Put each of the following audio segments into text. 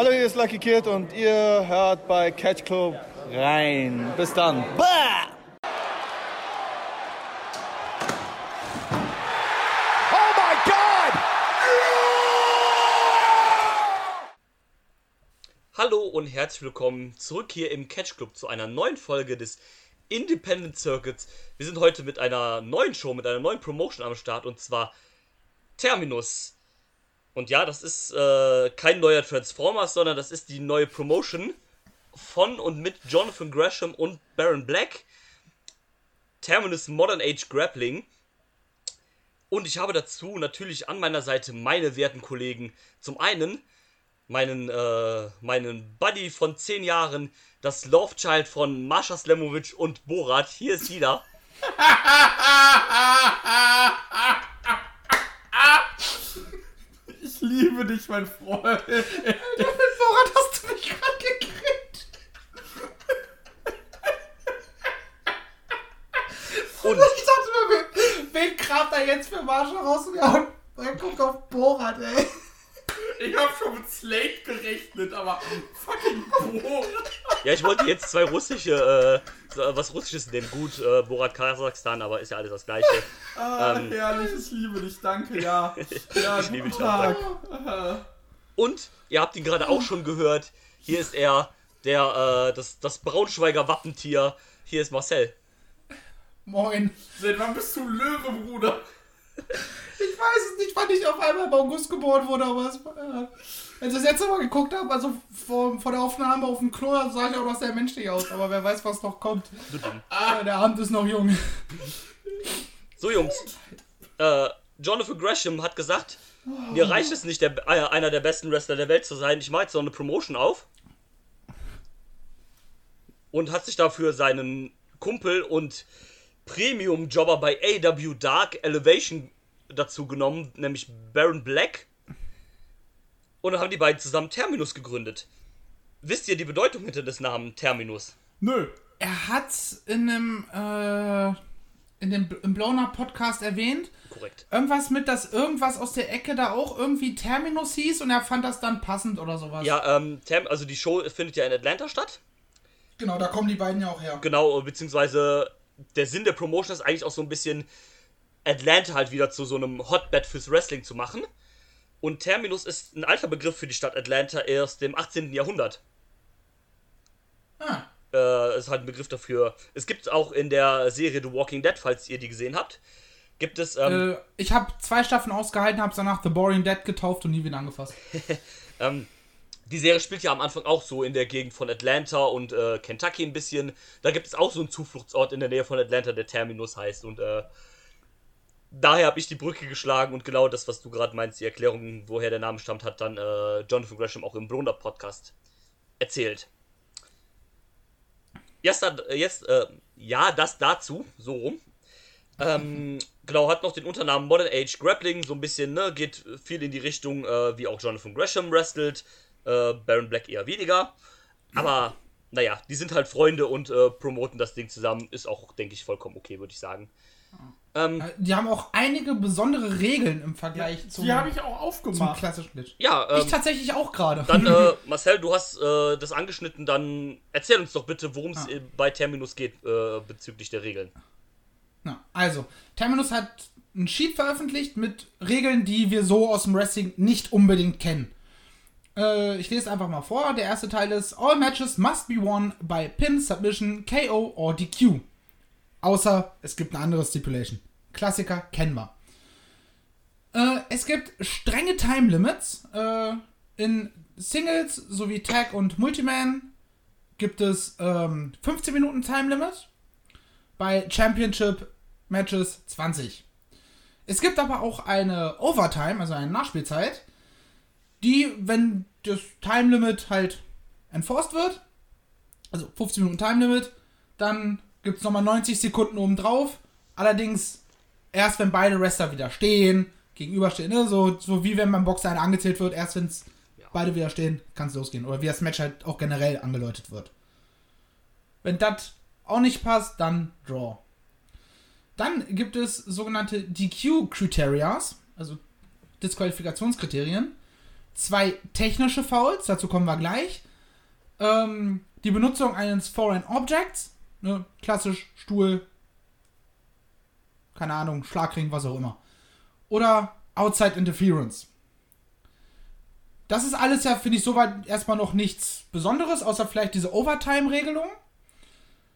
Hallo, hier ist Lucky Kid und ihr hört bei Catch Club rein. Bis dann. Bah! Oh my God! Hallo und herzlich willkommen zurück hier im Catch Club zu einer neuen Folge des Independent Circuits. Wir sind heute mit einer neuen Show, mit einer neuen Promotion am Start und zwar Terminus. Und ja, das ist äh, kein neuer Transformers, sondern das ist die neue Promotion von und mit Jonathan Gresham und Baron Black. Terminus Modern Age Grappling. Und ich habe dazu natürlich an meiner Seite meine werten Kollegen. Zum einen meinen, äh, meinen Buddy von 10 Jahren, das Love Child von Mascha Slemovic und Borat. Hier ist Ida. Ich liebe dich, mein Freund. Woran hast du mich gerade gekriegt? Und Ich dachte mir, wen, kramt er jetzt für Marsch raus und ja, er guckt auf Borat, ey. Ich hab schon mit Slate gerechnet, aber fucking Bohr. ja, ich wollte jetzt zwei russische, äh, so, was russisches nehmen. Gut, äh, Borat Kasachstan, aber ist ja alles das gleiche. Ah, Ähm. herrlich, ich liebe dich, danke, ja. ja Ich liebe dich auch, Tag. Und ihr habt ihn gerade auch schon gehört. Hier ist er, der, äh, das, das Braunschweiger Wappentier. Hier ist Marcel. Moin. Seit wann bist du Löwe, Bruder? Ich weiß es nicht, wann ich auf einmal im August geboren wurde, aber es war, äh, als ich das letzte Mal geguckt habe, also vor, vor der Aufnahme auf dem Klo, sah ich auch noch sehr menschlich aus, aber wer weiß, was noch kommt. Ah, der Abend ist noch jung. So, Jungs. Äh, Jonathan Gresham hat gesagt, mir reicht es nicht, der, äh, einer der besten Wrestler der Welt zu sein. Ich mache jetzt noch eine Promotion auf. Und hat sich dafür seinen Kumpel und Premium-Jobber bei AW Dark Elevation dazu genommen, nämlich Baron Black. Und dann haben die beiden zusammen Terminus gegründet. Wisst ihr die Bedeutung hinter des Namen Terminus? Nö. Er hat in einem, äh, in dem im Blown Up Podcast erwähnt, Korrekt. irgendwas mit, dass irgendwas aus der Ecke da auch irgendwie Terminus hieß und er fand das dann passend oder sowas. Ja, ähm, also die Show findet ja in Atlanta statt. Genau, da kommen die beiden ja auch her. Genau, beziehungsweise der Sinn der Promotion ist eigentlich auch so ein bisschen Atlanta halt wieder zu so einem Hotbed fürs Wrestling zu machen. Und Terminus ist ein alter Begriff für die Stadt Atlanta erst im 18. Jahrhundert. Ah, Äh, ist halt ein Begriff dafür. Es gibt auch in der Serie The Walking Dead, falls ihr die gesehen habt, gibt es, ähm, äh, ich habe zwei Staffeln ausgehalten, habe danach The Boring Dead getauft und nie wieder angefasst. ähm, die Serie spielt ja am Anfang auch so in der Gegend von Atlanta und äh, Kentucky ein bisschen. Da gibt es auch so einen Zufluchtsort in der Nähe von Atlanta, der Terminus heißt. Und äh, daher habe ich die Brücke geschlagen und genau das, was du gerade meinst, die Erklärung, woher der Name stammt, hat dann äh, Jonathan Gresham auch im Blonder Podcast erzählt. Jetzt, äh, jetzt äh, ja, das dazu, so rum. Ähm, genau, hat noch den Unternamen Modern Age Grappling, so ein bisschen, ne, geht viel in die Richtung, äh, wie auch Jonathan Gresham wrestelt, äh, Baron Black eher weniger. Aber, naja, die sind halt Freunde und äh, promoten das Ding zusammen, ist auch, denke ich, vollkommen okay, würde ich sagen. Ähm, Äh, Die haben auch einige besondere Regeln im Vergleich zum, Die habe ich auch zum aufgemacht. klassischen Glitch. ja, Ich ähm, tatsächlich auch gerade. dann, äh, Marcel, du hast äh, das angeschnitten, dann erzähl uns doch bitte, worum es Ah. bei Terminus geht äh, bezüglich der Regeln. Na, also, Terminus hat ein Sheet veröffentlicht mit Regeln, die wir so aus dem Wrestling nicht unbedingt kennen. Äh, ich lese einfach mal vor. Der erste Teil ist: All matches must be won by Pin, Submission, KO or DQ. Außer es gibt eine andere Stipulation. Klassiker kennen wir. Äh, es gibt strenge Time Limits. Äh, in Singles sowie Tag und Multiman gibt es ähm, 15 Minuten Time Limit bei Championship Matches 20. Es gibt aber auch eine Overtime, also eine Nachspielzeit, die, wenn das Time Limit halt enforced wird, also 15 Minuten Time Limit, dann gibt es nochmal 90 Sekunden obendrauf. Allerdings erst, wenn beide Wrestler wieder stehen, gegenüberstehen, ne? so, so wie wenn beim Boxer einer angezählt wird, erst wenn es beide wieder stehen, kann es losgehen. Oder wie das Match halt auch generell angeläutet wird. Wenn das auch nicht passt, dann Draw. Dann gibt es sogenannte DQ-Criterias, also Disqualifikationskriterien. Zwei technische Fouls, dazu kommen wir gleich. Ähm, die Benutzung eines Foreign Objects, ne, klassisch Stuhl, keine Ahnung, Schlagring, was auch immer. Oder Outside Interference. Das ist alles ja, finde ich, soweit erstmal noch nichts Besonderes, außer vielleicht diese Overtime-Regelung.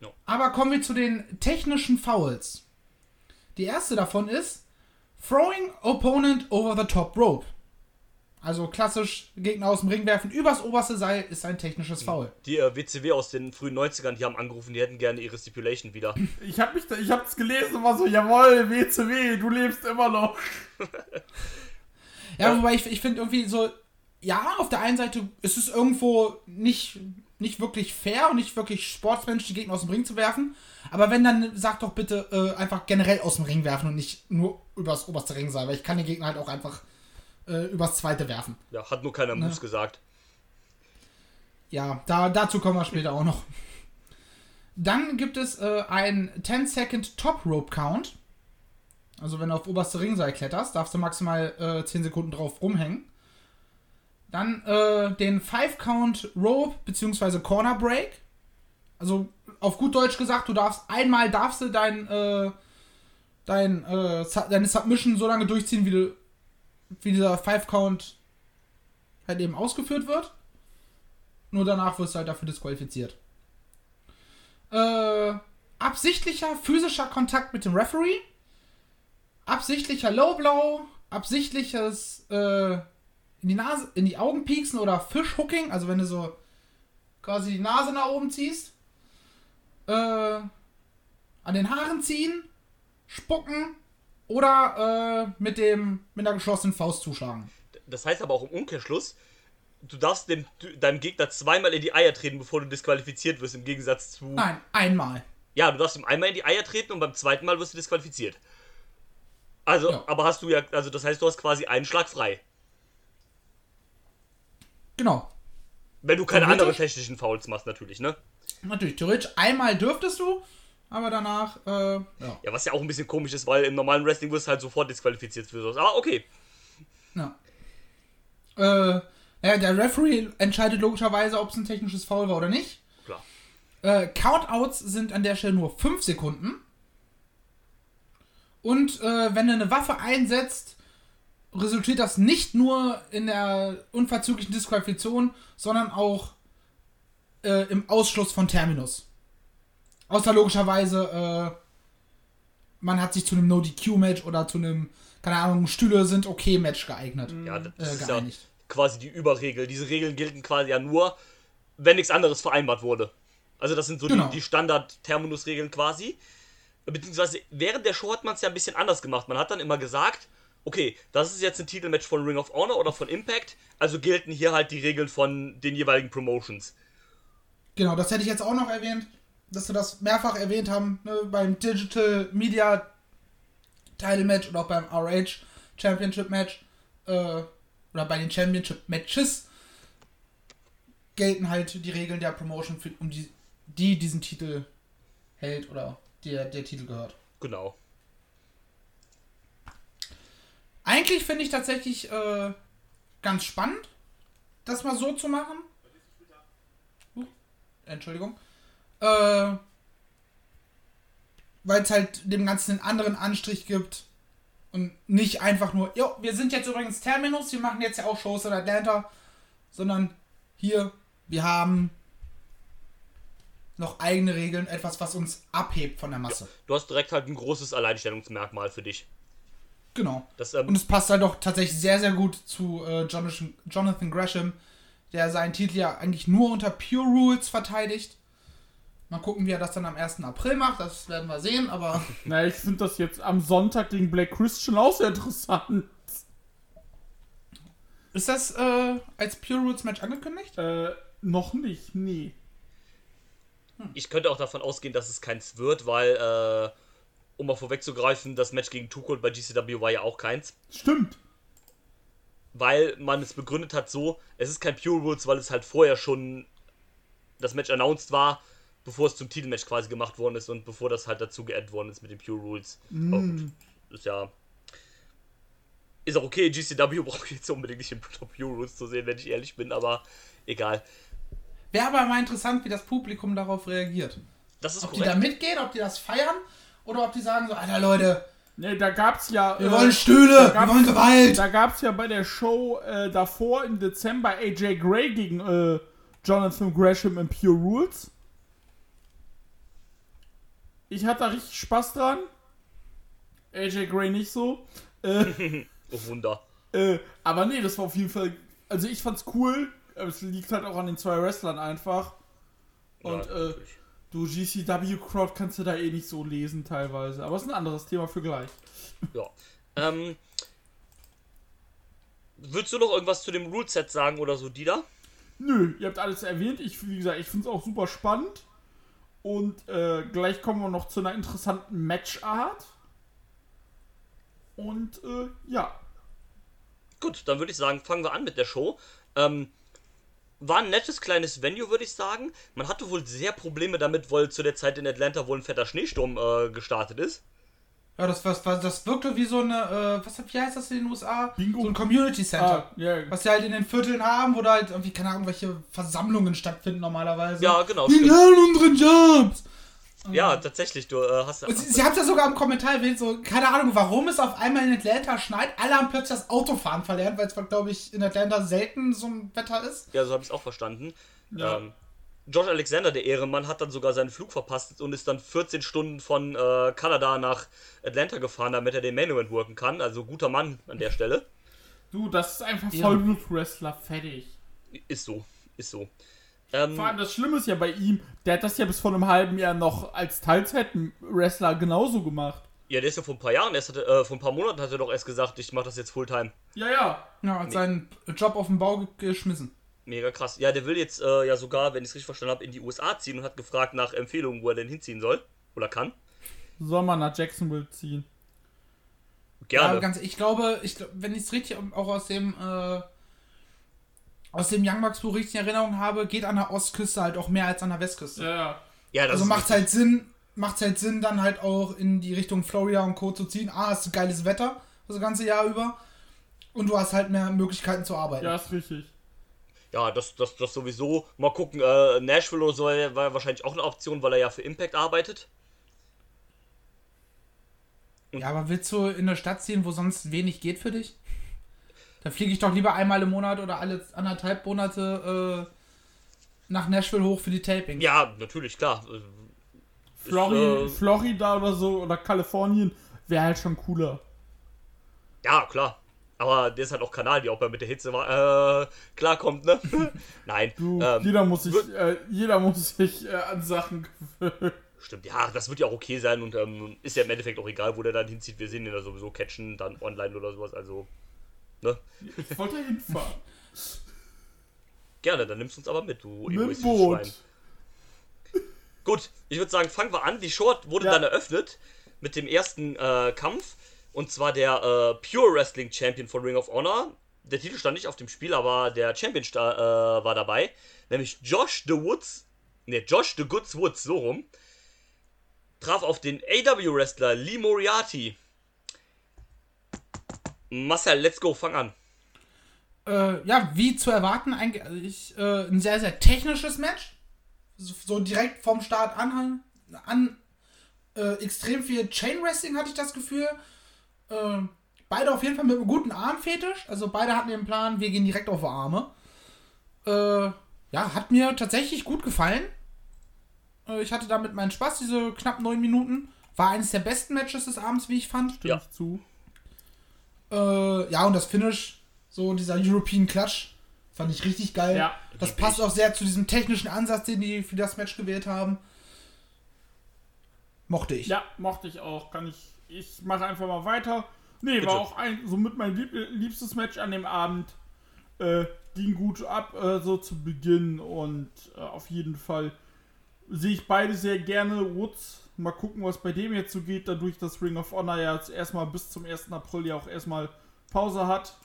Ja. Aber kommen wir zu den technischen Fouls. Die erste davon ist Throwing Opponent over the top rope. Also klassisch Gegner aus dem Ring werfen übers oberste Seil ist ein technisches Foul. Die äh, WCW aus den frühen 90ern, die haben angerufen, die hätten gerne ihre Stipulation wieder. Ich hab mich da, ich hab's gelesen und war so, jawohl, WCW, du lebst immer noch. Ja, wobei ich, ich finde irgendwie so, ja, auf der einen Seite ist es irgendwo nicht, nicht wirklich fair und nicht wirklich sportsmensch, die Gegner aus dem Ring zu werfen. Aber wenn, dann sag doch bitte äh, einfach generell aus dem Ring werfen und nicht nur übers oberste Ringseil, weil ich kann den Gegner halt auch einfach äh, übers zweite werfen. Ja, hat nur keiner Moves gesagt. Ja, da, dazu kommen wir später auch noch. Dann gibt es äh, einen 10-Second Top Rope Count. Also wenn du auf oberste Ringseil kletterst, darfst du maximal äh, 10 Sekunden drauf rumhängen. Dann äh, den 5-Count Rope bzw. Corner Break. Also auf gut Deutsch gesagt, du darfst einmal darfst du dein, äh, dein, äh, deine Submission so lange durchziehen, wie, du, wie dieser 5-Count halt eben ausgeführt wird. Nur danach wirst du halt dafür disqualifiziert. Äh, absichtlicher physischer Kontakt mit dem Referee. Absichtlicher Low Blow. Absichtliches äh, in die Nase, in die Augen pieksen oder Fischhooking, also wenn du so quasi die Nase nach oben ziehst. Äh, an den Haaren ziehen, spucken oder äh, mit dem mit einer geschlossenen Faust zuschlagen. Das heißt aber auch im Umkehrschluss, du darfst dem, deinem Gegner zweimal in die Eier treten, bevor du disqualifiziert wirst, im Gegensatz zu. Nein, einmal. Ja, du darfst ihm einmal in die Eier treten und beim zweiten Mal wirst du disqualifiziert. Also, Ja. aber hast du ja, also das heißt, du hast quasi einen Schlag frei. Genau. Wenn du keine anderen technischen Fouls machst, natürlich, ne? Natürlich, theoretisch einmal dürftest du, aber danach, äh, ja. Ja, was ja auch ein bisschen komisch ist, weil im normalen Wrestling wirst du halt sofort disqualifiziert für sowas. Aber okay. Ja. Äh, ja, der Referee entscheidet logischerweise, ob es ein technisches Foul war oder nicht. Klar. Äh, Countouts sind an der Stelle nur 5 Sekunden. Und äh, wenn du eine Waffe einsetzt, resultiert das nicht nur in der unverzüglichen Disqualifikation, sondern auch äh, im Ausschluss von Terminus. Außer logischerweise, äh, man hat sich zu einem No-DQ-Match oder zu einem, keine Ahnung, Stühle sind okay Match geeignet. Ja, das Äh, ist ja quasi die Überregel. Diese Regeln gelten quasi ja nur, wenn nichts anderes vereinbart wurde. Also das sind so Genau. die, die Standard-Terminus-Regeln quasi. Beziehungsweise während der Show hat man es ja ein bisschen anders gemacht. Man hat dann immer gesagt, okay, das ist jetzt ein Titelmatch von Ring of Honor oder von Impact, also gelten hier halt die Regeln von den jeweiligen Promotions. Genau, das hätte ich jetzt auch noch erwähnt, dass wir das mehrfach erwähnt haben, ne, beim Digital Media Title Match oder auch beim RH Championship Match äh, oder bei den Championship Matches gelten halt die Regeln der Promotion, für, um die, die diesen Titel hält oder der der Titel gehört. Genau. Eigentlich finde ich tatsächlich äh, ganz spannend, das mal so zu machen. Huch, Entschuldigung. Äh, Weil es halt dem Ganzen einen anderen Anstrich gibt. Und nicht einfach nur, jo, wir sind jetzt übrigens Terminus, wir machen jetzt ja auch Shows in Atlanta. Sondern hier, wir haben noch eigene Regeln, etwas, was uns abhebt von der Masse. Du hast direkt halt ein großes Alleinstellungsmerkmal für dich. Genau. Das, ähm, Und es passt halt doch tatsächlich sehr, sehr gut zu äh, Jonathan, Jonathan Gresham, der seinen Titel ja eigentlich nur unter Pure Rules verteidigt. Mal gucken, wie er das dann am 1. April macht, das werden wir sehen, aber Na, ich finde das jetzt am Sonntag gegen Black Christian auch sehr interessant. ist das äh, als Pure Rules Match angekündigt? Äh, noch nicht, nee. ich könnte auch davon ausgehen, dass es keins wird, weil, äh, um mal vorwegzugreifen, das Match gegen Tuchel bei GCW war ja auch keins. Stimmt. weil man es begründet hat so, es ist kein Pure Rules, weil es halt vorher schon das Match announced war, bevor es zum Titelmatch quasi gemacht worden ist und bevor das halt dazu geaddet worden ist mit den Pure Rules. Aber gut, ist ja Ist auch okay, GCW brauche ich jetzt unbedingt nicht im Top Rules zu sehen, wenn ich ehrlich bin, aber egal. Wäre aber mal interessant, wie das Publikum darauf reagiert. Das ist Ob die da korrekt. mitgehen, ob die das feiern oder ob die sagen so, Alter Leute, Ne, da gab's ja. wir äh, wollen Stühle, wir wollen Gewalt. Da gab's ja bei der Show äh, davor im Dezember AJ Gray gegen äh, Jonathan Gresham in Pure Rules. Ich hatte da richtig Spaß dran. AJ Gray nicht so. Äh, Oh, Wunder. äh, aber nee, das war auf jeden Fall. Also ich fand's cool. Es liegt halt auch an den zwei Wrestlern einfach. Und Ja, äh, du GCW-Crowd kannst du da eh nicht so lesen teilweise. Aber es ist ein anderes Thema für gleich. Ja. Ähm, willst du noch irgendwas zu dem Ruleset sagen oder so, Dieter? Nö, ihr habt alles erwähnt. Ich, wie gesagt, ich finde es auch super spannend. Und äh, gleich kommen wir noch zu einer interessanten Matchart. Und äh, ja. Gut, dann würde ich sagen, fangen wir an mit der Show. Ähm, war ein nettes kleines Venue, würde ich sagen. Man hatte wohl sehr Probleme damit, weil zu der Zeit in Atlanta wohl ein fetter Schneesturm äh, gestartet ist. Ja, das, was, was, das wirkte wie so eine, äh, was, wie heißt das in den USA? Bingo. So ein Community Center. Ah, ja. Was sie halt in den Vierteln haben, wo da halt irgendwie, keine Ahnung, welche Versammlungen stattfinden normalerweise. Ja, genau, Wir lernen unseren Jobs. Ja, tatsächlich, du äh, hast. Und sie, sie haben es ja sogar im Kommentar erwähnt, so, keine Ahnung, warum es auf einmal in Atlanta schneit. Alle haben plötzlich das Autofahren verlernt, weil es, glaube ich, in Atlanta selten so ein Wetter ist. Ja, so habe ich es auch verstanden. Ja. Ähm, Josh Alexander, der Ehrenmann, hat dann sogar seinen Flug verpasst und ist dann 14 Stunden von äh, Kanada nach Atlanta gefahren, damit er den Main Event worken kann. Also guter Mann an der Stelle. Du, das ist einfach Ja. Vollblut-Wrestler, fertig. Ist so, ist so. Ähm, Vor allem das Schlimme ist ja bei ihm, der hat das ja bis vor einem halben Jahr noch als Teilzeit-Wrestler genauso gemacht. ja, der ist ja vor ein paar Jahren, erst hatte, äh, vor ein paar Monaten hat er doch erst gesagt, ich mache das jetzt Fulltime. Ja, ja. Ja, hat seinen Job auf dem Bau ge- geschmissen. Mega krass. Ja, der will jetzt äh, ja sogar, wenn ich es richtig verstanden habe, in die USA ziehen und hat gefragt nach Empfehlungen, wo er denn hinziehen soll. Oder kann. Soll man nach Jacksonville ziehen. Ja, Gerne. aber ganz, ich glaube, ich, glaub, wenn ich es richtig auch aus dem, äh, aus dem Young Bucks Buch richtig in Erinnerung habe, geht an der Ostküste halt auch mehr als an der Westküste. Ja, ja. ja, das also ist macht halt Sinn, macht halt Sinn, dann halt auch in die Richtung Florida und Co. zu ziehen. Ah, hast du geiles Wetter das ganze Jahr über. Und du hast halt mehr Möglichkeiten zu arbeiten. Ja, ist richtig. Ja, das, das, das sowieso. Mal gucken, äh, Nashville oder so war wahrscheinlich auch eine Option, weil er ja für Impact arbeitet. Ja, aber willst du in eine Stadt ziehen, wo sonst wenig geht für dich? Da fliege ich doch lieber einmal im Monat oder alle anderthalb Monate äh, nach Nashville hoch für die Tapings. Ja, natürlich, klar. Äh, Flori äh, Florida oder so oder Kalifornien wäre halt schon cooler. Ja, klar. Aber der ist halt auch Kanadier, ob er mit der Hitze war, äh, klarkommt, ne? Nein. Du, ähm, jeder muss sich, äh, jeder muss sich äh, an Sachen gewöhnen. Stimmt, ja, das wird ja auch okay sein und ähm, ist ja im Endeffekt auch egal, wo der dann hinzieht. Wir sehen ihn ja sowieso catchen, dann online oder sowas, also. Ne? Ich wollte hinfahren. Gerne, dann nimmst du uns aber mit, du Mit Boot. Schwein. Gut, ich würde sagen, fangen wir an. Die Short wurde Ja. dann eröffnet mit dem ersten äh, Kampf. Und zwar der äh, Pure Wrestling Champion von Ring of Honor. Der Titel stand nicht auf dem Spiel, aber der Champion äh, war dabei. Nämlich Josh the Woods. Ne, Josh the Goods Woods, so rum. Traf auf den AW-Wrestler Lee Moriarty. Marcel, let's go, fang an. Äh, ja, wie zu erwarten, eigentlich äh, ein sehr, sehr technisches Match. So, so direkt vom Start an, an äh, extrem viel Chain Wrestling hatte ich das Gefühl. Äh, beide auf jeden Fall mit einem guten Armfetisch. Also beide hatten den Plan, wir gehen direkt auf Arme. Äh, ja, hat mir tatsächlich gut gefallen. Äh, ich hatte damit meinen Spaß, diese knapp neun Minuten. War eines der besten Matches des Abends, wie ich fand. Stimme Ja. ich zu. Äh, ja, und das Finish, so dieser European Clutch, fand ich richtig geil. Ja. das passt auch sehr zu diesem technischen Ansatz, den die für das Match gewählt haben. Mochte ich. Ja, mochte ich auch. Kann ich. Ich mache einfach mal weiter. Nee, Bitte. war auch ein, somit mein lieb, liebstes Match an dem Abend. Äh, ging gut ab, äh, so zu Beginn und äh, auf jeden Fall sehe ich beide sehr gerne. Woods, mal gucken, was bei dem jetzt so geht, dadurch, dass Ring of Honor ja jetzt erstmal bis zum 1. April ja auch erstmal Pause hat,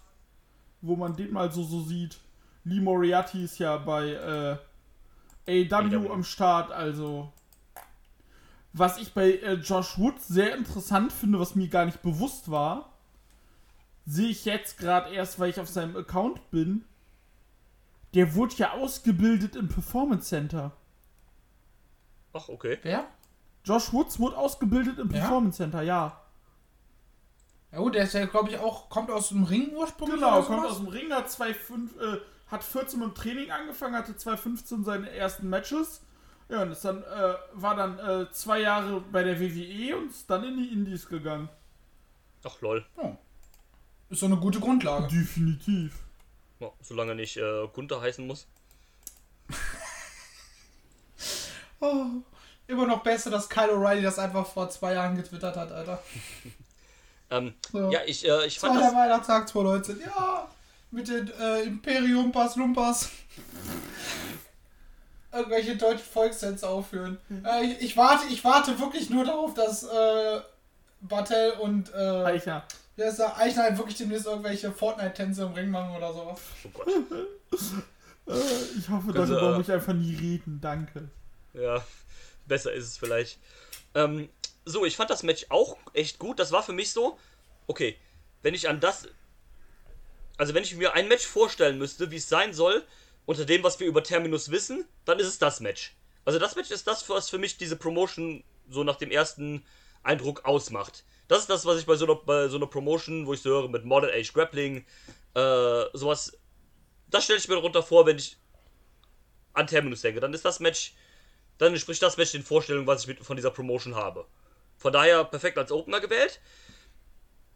wo man den mal so, so sieht. Lee Moriarty ist ja bei äh, AW am Start, also was ich bei äh, Josh Woods sehr interessant finde, was mir gar nicht bewusst war, sehe ich jetzt gerade erst, weil ich auf seinem Account bin. Der wurde ja ausgebildet im Performance Center. Ach, okay. Wer? Josh Woods wurde ausgebildet im Ja? Performance Center, ja. Ja gut, der ist ja, glaube ich, auch, kommt aus dem Ring ursprünglich. Genau, kommt aus dem Ring, hat 2,5, äh, hat 14 mit dem Training angefangen, hatte 2,15 seine ersten Matches. Ja, und ist dann, äh, war dann äh, zwei Jahre bei der WWE und ist dann in die Indies gegangen. Ach, lol. Oh. Ist so eine gute Grundlage. Definitiv. Ja, solange er nicht äh, Gunther heißen muss. Oh, immer noch besser, dass Kyle O'Reilly das einfach vor zwei Jahren getwittert hat, Alter. Ähm, So. Ja, ich, äh, ich fand Zweiter das. Weihnachtstag 2019. Ja, mit den äh, Imperium Pass Lumpas. Irgendwelche deutschen Volkstänze aufführen. Äh, ich, ich, warte, ich warte wirklich nur darauf, dass äh, Bartel und äh, Eicher. wie heißt der, Eichner halt wirklich demnächst irgendwelche Fortnite-Tänze im Ring machen oder sowas. Oh Gott. Äh, ich hoffe, Können darüber äh, muss ich einfach nie reden, danke. Ja, besser ist es vielleicht. Ähm, so, ich fand das Match auch echt gut. Das war für mich so, okay, wenn ich an das. Also, wenn ich mir ein Match vorstellen müsste, wie es sein soll, unter dem, was wir über Terminus wissen, dann ist es das Match. Also, das Match ist das, was für mich diese Promotion so nach dem ersten Eindruck ausmacht. Das ist das, was ich bei so einer, bei so einer Promotion, wo ich so höre, mit Modern Age Grappling, äh, sowas. Das stelle ich mir darunter vor, wenn ich an Terminus denke. Dann ist das Match dann entspricht das Match den Vorstellungen, was ich mit, von dieser Promotion habe. Von daher perfekt als Opener gewählt.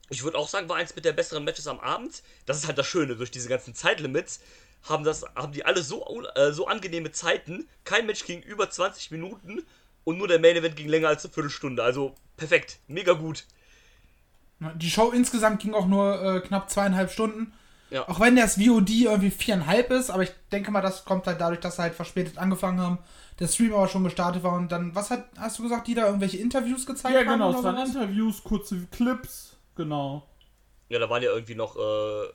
Ich würde auch sagen, war eins mit der besseren Matches am Abend. Das ist halt das Schöne, durch diese ganzen Zeitlimits haben, das, haben die alle so, äh, so angenehme Zeiten. Kein Match ging über 20 Minuten und nur der Main Event ging länger als eine Viertelstunde. Also perfekt, mega gut. Die Show insgesamt ging auch nur äh, knapp zweieinhalb Stunden. Ja. Auch wenn das VOD irgendwie viereinhalb ist, aber ich denke mal, das kommt halt dadurch, dass sie halt verspätet angefangen haben. Der Stream aber schon gestartet war und dann, was hat, hast du gesagt, die da irgendwelche Interviews gezeigt Ja, haben? genau, oder es waren? Interviews, kurze Clips, genau. Ja, da waren ja irgendwie noch äh,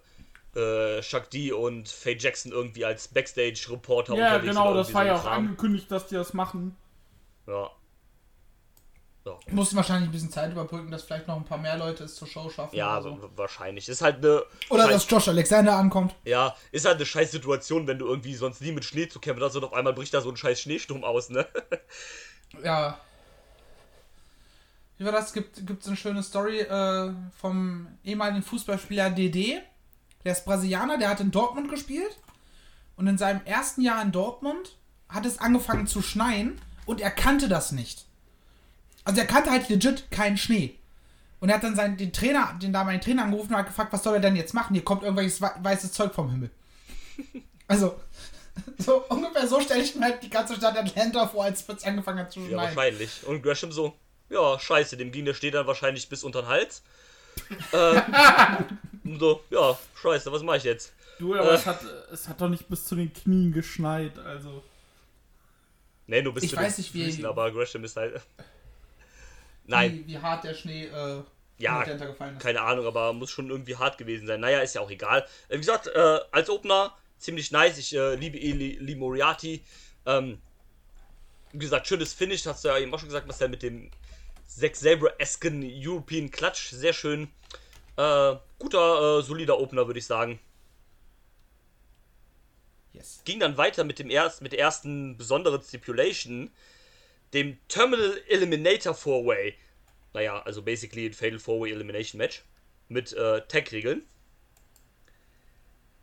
äh, Chuck D und Faye Jackson irgendwie als Backstage-Reporter Ja, unterwegs genau, oder das war so ja auch Kram. angekündigt, dass die das machen. Ja. Ja. Mussten wahrscheinlich ein bisschen Zeit überbrücken, dass vielleicht noch ein paar mehr Leute es zur Show schaffen. Ja, oder, so. wa- wahrscheinlich. Ist halt eine. oder scheiß- dass Josh Alexander ankommt. Ja, ist halt eine scheiß Situation, wenn du irgendwie sonst nie mit Schnee zu kämpfen hast und auf einmal bricht da so ein scheiß Schneesturm aus, ne? Ja. Wie war das? Gibt es eine schöne Story äh, vom ehemaligen Fußballspieler DD. Der ist Brasilianer, der hat in Dortmund gespielt. Und in seinem ersten Jahr in Dortmund hat es angefangen zu schneien und er kannte das nicht. Also er kannte halt legit keinen Schnee. Und er hat dann seinen, den Trainer, den damaligen Trainer angerufen und hat gefragt, was soll er denn jetzt machen? Hier kommt irgendwelches wei- weißes Zeug vom Himmel. Also, so ungefähr so stelle ich mir halt die ganze Stadt Atlanta vor, als es angefangen hat zu schneien. Ja, wahrscheinlich. Und Gresham so, ja, scheiße, dem ging der Schnee dann wahrscheinlich bis unter den Hals. äh, so, ja, scheiße, was mache ich jetzt? Du, aber Äh. es, hat, es hat doch nicht bis zu den Knien geschneit, also. Nee, nur bis Ich zu weiß den nicht, wie- Füßen, aber Gresham ist halt. Nein, Wie, wie hart der Schnee äh, Ja, keine Ahnung, aber muss schon irgendwie hart gewesen sein. Naja, ist ja auch egal. Äh, wie gesagt, äh, als Opener ziemlich nice. Ich äh, liebe Eli Lee Moriarty. Ähm, wie gesagt, schönes Finish, hast du ja eben auch schon gesagt, Marcel, mit dem Zack Sabre-esken European Clutch. Sehr schön. Äh, guter, äh, solider Opener, würde ich sagen. Yes. Ging dann weiter mit dem erst, mit der ersten besonderen Stipulation, dem Terminal Eliminator 4-Way. Naja, also basically ein Fatal 4-Way Elimination Match. Mit äh, Tag-Regeln.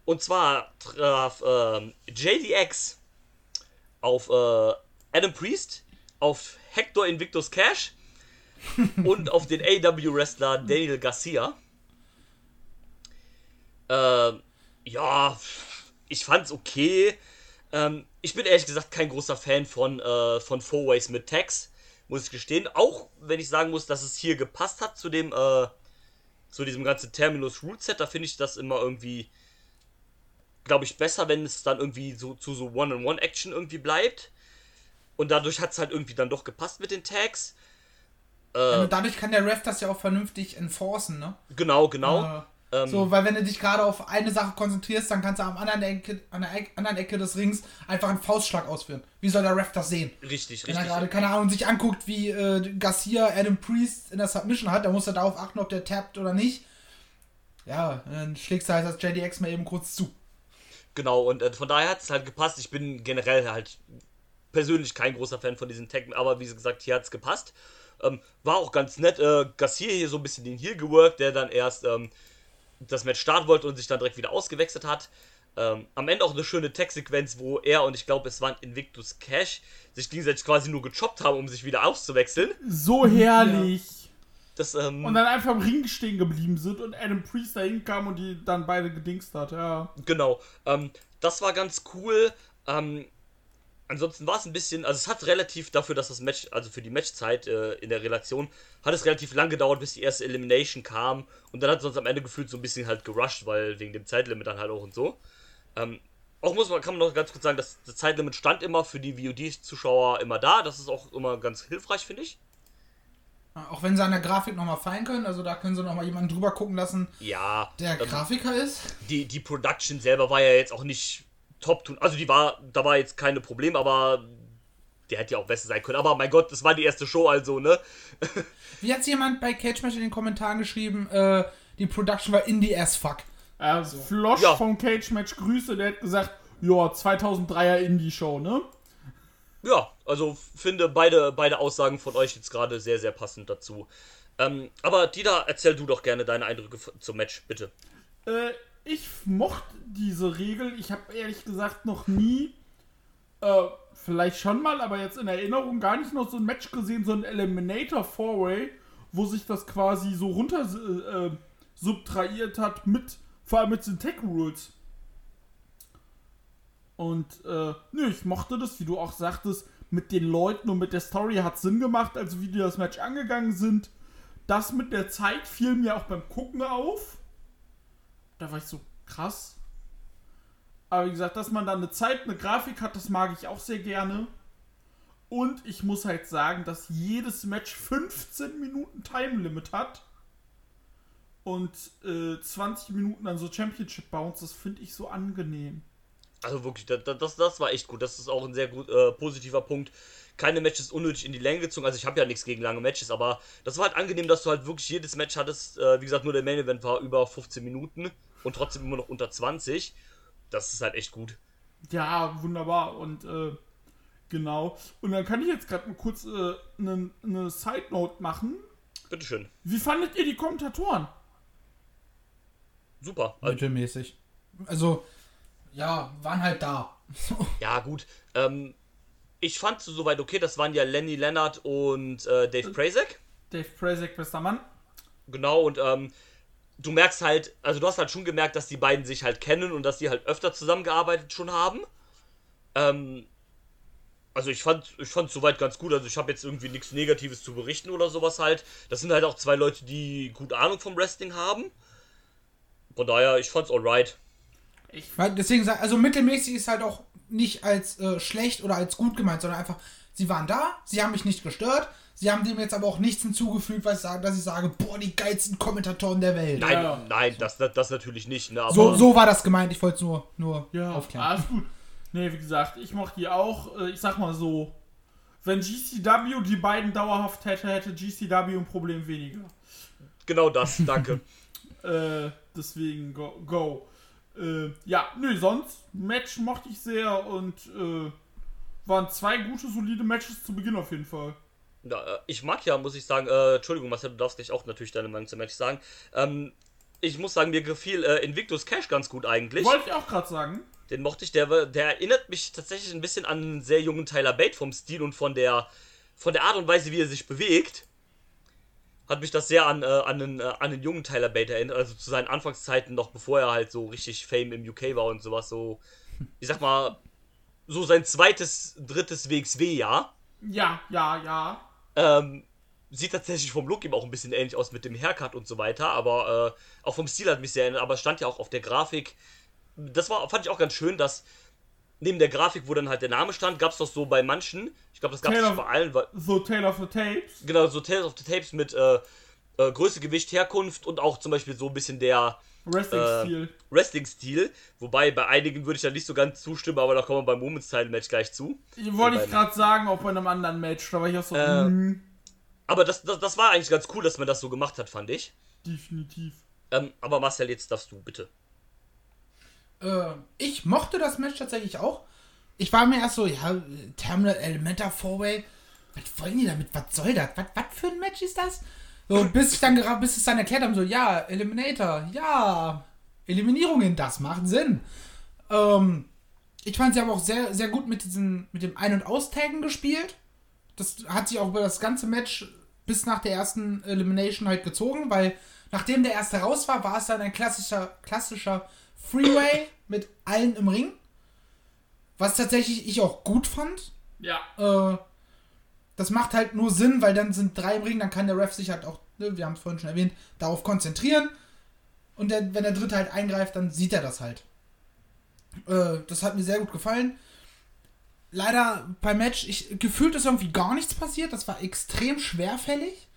Und zwar traf ähm, JDX auf äh, Adam Priest, auf Hector Invictus Cash und auf den AW-Wrestler Daniel Garcia. Ähm, ja, ich fand's okay. Ähm, ich bin ehrlich gesagt kein großer Fan von, äh, von Four-Ways mit Tags, muss ich gestehen. Auch wenn ich sagen muss, dass es hier gepasst hat zu dem, äh, zu diesem ganzen Terminus Root Set, da finde ich das immer irgendwie, glaube ich, besser, wenn es dann irgendwie so zu so One-on-One-Action irgendwie bleibt. Und dadurch hat es halt irgendwie dann doch gepasst mit den Tags. Ja, und dadurch kann der Ref das ja auch vernünftig enforcen, ne? Genau, genau. Äh, Ähm, so, weil wenn du dich gerade auf eine Sache konzentrierst, dann kannst du am anderen Ecke, an der Eck- anderen Ecke des Rings einfach einen Faustschlag ausführen. Wie soll der Ref das sehen? richtig, Wenn er richtig. gerade, keine Ahnung, sich anguckt, wie äh, Garcia Adam Priest in der Submission hat, dann muss er darauf achten, ob der tappt oder nicht. Ja, dann schlägst du halt das JDX mal eben kurz zu. Genau, und äh, von daher hat es halt gepasst. Ich bin generell halt persönlich kein großer Fan von diesen Tag, aber wie gesagt, hier hat es gepasst. Ähm, war auch ganz nett. Äh, Garcia hier so ein bisschen den Heal geworkt, der dann erst ähm, das Match starten wollte und sich dann direkt wieder ausgewechselt hat. Ähm, am Ende auch eine schöne Tech-Sequenz, wo er und ich glaube, es war ein Invictus Cash, sich gegenseitig quasi nur gechoppt haben, um sich wieder auszuwechseln. So herrlich. Das, ähm, Und dann einfach im Ring stehen geblieben sind und Adam Priest dahin kam und die dann beide gedingst hat, ja. Genau. Ähm, das war ganz cool. Ähm, ansonsten war es ein bisschen, also es hat relativ dafür, dass das Match, also für die Matchzeit äh, in der Relation, hat es relativ lang gedauert, bis die erste Elimination kam. Und dann hat es uns am Ende gefühlt so ein bisschen halt gerusht, weil wegen dem Zeitlimit dann halt auch und so. Ähm, auch muss man, kann man noch ganz kurz sagen, dass das Zeitlimit stand immer für die VOD-Zuschauer immer da. Das ist auch immer ganz hilfreich, finde ich. Auch wenn sie an der Grafik nochmal fallen können, also da können sie nochmal jemanden drüber gucken lassen, Ja. der ähm, Grafiker ist. die, die Production selber war ja jetzt auch nicht top tun. Also die war, da war jetzt keine Problem, aber der hätte ja auch besser sein können. Aber mein Gott, das war die erste Show, also, ne? Wie hat's jemand bei Cage Match in den Kommentaren geschrieben, äh, die Production war indie as fuck. Äh, Flosch Ja. vom Cage Match Grüße, der hat gesagt, ja, 2003er Indie-Show, ne? Ja, also finde beide, beide Aussagen von euch jetzt gerade sehr, sehr passend dazu. Ähm, aber Dieter, erzähl du doch gerne deine Eindrücke zum Match, bitte. Äh, ich mochte diese Regel. Ich habe ehrlich gesagt noch nie, äh, vielleicht schon mal, aber jetzt in Erinnerung gar nicht noch so ein Match gesehen, so ein Eliminator Four-Way, wo sich das quasi so runter äh, subtrahiert hat mit, vor allem mit den Tech Rules. Und, äh, nö, ich mochte das, wie du auch sagtest, mit den Leuten und mit der Story hat Sinn gemacht, also wie die das Match angegangen sind. Das mit der Zeit fiel mir auch beim Gucken auf. Da war ich so krass. Aber wie gesagt, dass man dann eine Zeit, eine Grafik hat, das mag ich auch sehr gerne. Und ich muss halt sagen, dass jedes Match 15 Minuten Time Limit hat. Und äh, 20 Minuten dann so Championship Bounce, das finde ich so angenehm. Also wirklich, das, das, das war echt gut. Das ist auch ein sehr gut äh, positiver Punkt. Keine Matches unnötig in die Länge gezogen. Also ich habe ja nichts gegen lange Matches, aber das war halt angenehm, dass du halt wirklich jedes Match hattest. Äh, wie gesagt, nur der Main Event war über 15 Minuten und trotzdem immer noch unter 20. Das ist halt echt gut. Ja, wunderbar. Und äh, genau. Und dann kann ich jetzt gerade mal kurz eine äh, ne, ne Side Note machen. Bitteschön. Wie fandet ihr die Kommentatoren? Super. Also, Mittelmäßig. Also, ja, waren halt da. ja, gut. Ähm, ich fand es soweit okay. Das waren ja Lenny Leonard und äh, Dave Prazek. Dave Prezek, bester Mann. Genau, und ähm, du merkst halt, also du hast halt schon gemerkt, dass die beiden sich halt kennen und dass die halt öfter zusammengearbeitet schon haben. Ähm, also ich fand, ich fand soweit ganz gut. Also ich habe jetzt irgendwie nichts Negatives zu berichten oder sowas halt. Das sind halt auch zwei Leute, die gut Ahnung vom Wrestling haben. Von daher, ich fand's alright. Weil deswegen sag, also mittelmäßig ist halt auch nicht als äh, schlecht oder als gut gemeint, sondern einfach, sie waren da, sie haben mich nicht gestört, sie haben dem jetzt aber auch nichts hinzugefügt, was ich sage, dass ich sage, boah, die geilsten Kommentatoren der Welt. Nein, Ja. nein, das, das, das natürlich nicht. Ne, aber So, so war das gemeint, ich wollte es nur, nur Ja, aufklären. alles gut. Nee, wie gesagt, ich mochte die auch. Äh, Ich sag mal so, wenn GCW die beiden dauerhaft hätte, hätte GCW ein Problem weniger. genau das, danke. Äh, deswegen go. go. Äh, ja, nö, sonst Match mochte ich sehr und äh, waren zwei gute, solide Matches zu Beginn auf jeden Fall. Ja, äh, ich mag ja, muss ich sagen, äh, Entschuldigung, Marcel, du darfst gleich auch natürlich deine Meinung zum Match sagen. Ähm, ich muss sagen, mir gefiel äh, Invictus Cash ganz gut eigentlich. Wollte ich auch gerade sagen. Den mochte ich, der, der erinnert mich tatsächlich ein bisschen an einen sehr jungen Tyler Bate vom Stil und von der, von der Art und Weise, wie er sich bewegt. Hat mich das sehr an, äh, an, den, äh, an den jungen Tyler Bate erinnert, also zu seinen Anfangszeiten noch, bevor er halt so richtig Fame im UK war und sowas, so, ich sag mal, so sein zweites, drittes WXW-Jahr. Ja, ja, ja. Ähm, sieht tatsächlich vom Look ihm auch ein bisschen ähnlich aus mit dem Haircut und so weiter, aber äh, auch vom Stil hat mich sehr erinnert, aber stand ja auch auf der Grafik. Das war, fand ich auch ganz schön, dass neben der Grafik, wo dann halt der Name stand, gab es doch so bei manchen, ich glaube, das gab es nicht bei allen, weil, So Tale of the Tapes. genau, so Tales of the Tapes mit äh, äh, Größe, Gewicht, Herkunft und auch zum Beispiel so ein bisschen der Wrestling-Stil. Wrestling-Stil, wobei bei einigen würde ich da nicht so ganz zustimmen, aber da kommen wir beim Women's Title Match gleich zu. Wollte ich gerade sagen, auch bei einem anderen Match. Da war ich auch so, Äh, mhm, Aber das, das, das war eigentlich ganz cool, dass man das so gemacht hat, fand ich. definitiv. Ähm, aber Marcel, jetzt darfst du bitte. Äh, ich mochte das Match tatsächlich auch. Ich war mir erst so, ja, Terminal Elementor Four-Way, was wollen die damit? Was soll das? Was, was für ein Match ist das? So, bis ich dann gerade, bis es dann erklärt haben, so, ja, Eliminator, ja, Eliminierungen, das macht Sinn. Ähm, ich fand sie aber auch sehr, sehr gut mit diesem, mit dem Ein- und Austaggen gespielt. Das hat sich auch über das ganze Match bis nach der ersten Elimination halt gezogen, weil nachdem der erste raus war, war es dann ein klassischer, klassischer Freeway mit allen im Ring. Was tatsächlich ich auch gut fand. Ja. Äh, das macht halt nur Sinn, weil dann sind drei im Ring, dann kann der Ref sich halt auch, ne, wir haben es vorhin schon erwähnt, darauf konzentrieren. Und der, wenn der dritte halt eingreift, dann sieht er das halt. Äh, das hat mir sehr gut gefallen. Leider beim Match, ich, gefühlt ist irgendwie gar nichts passiert. Das war extrem schwerfällig.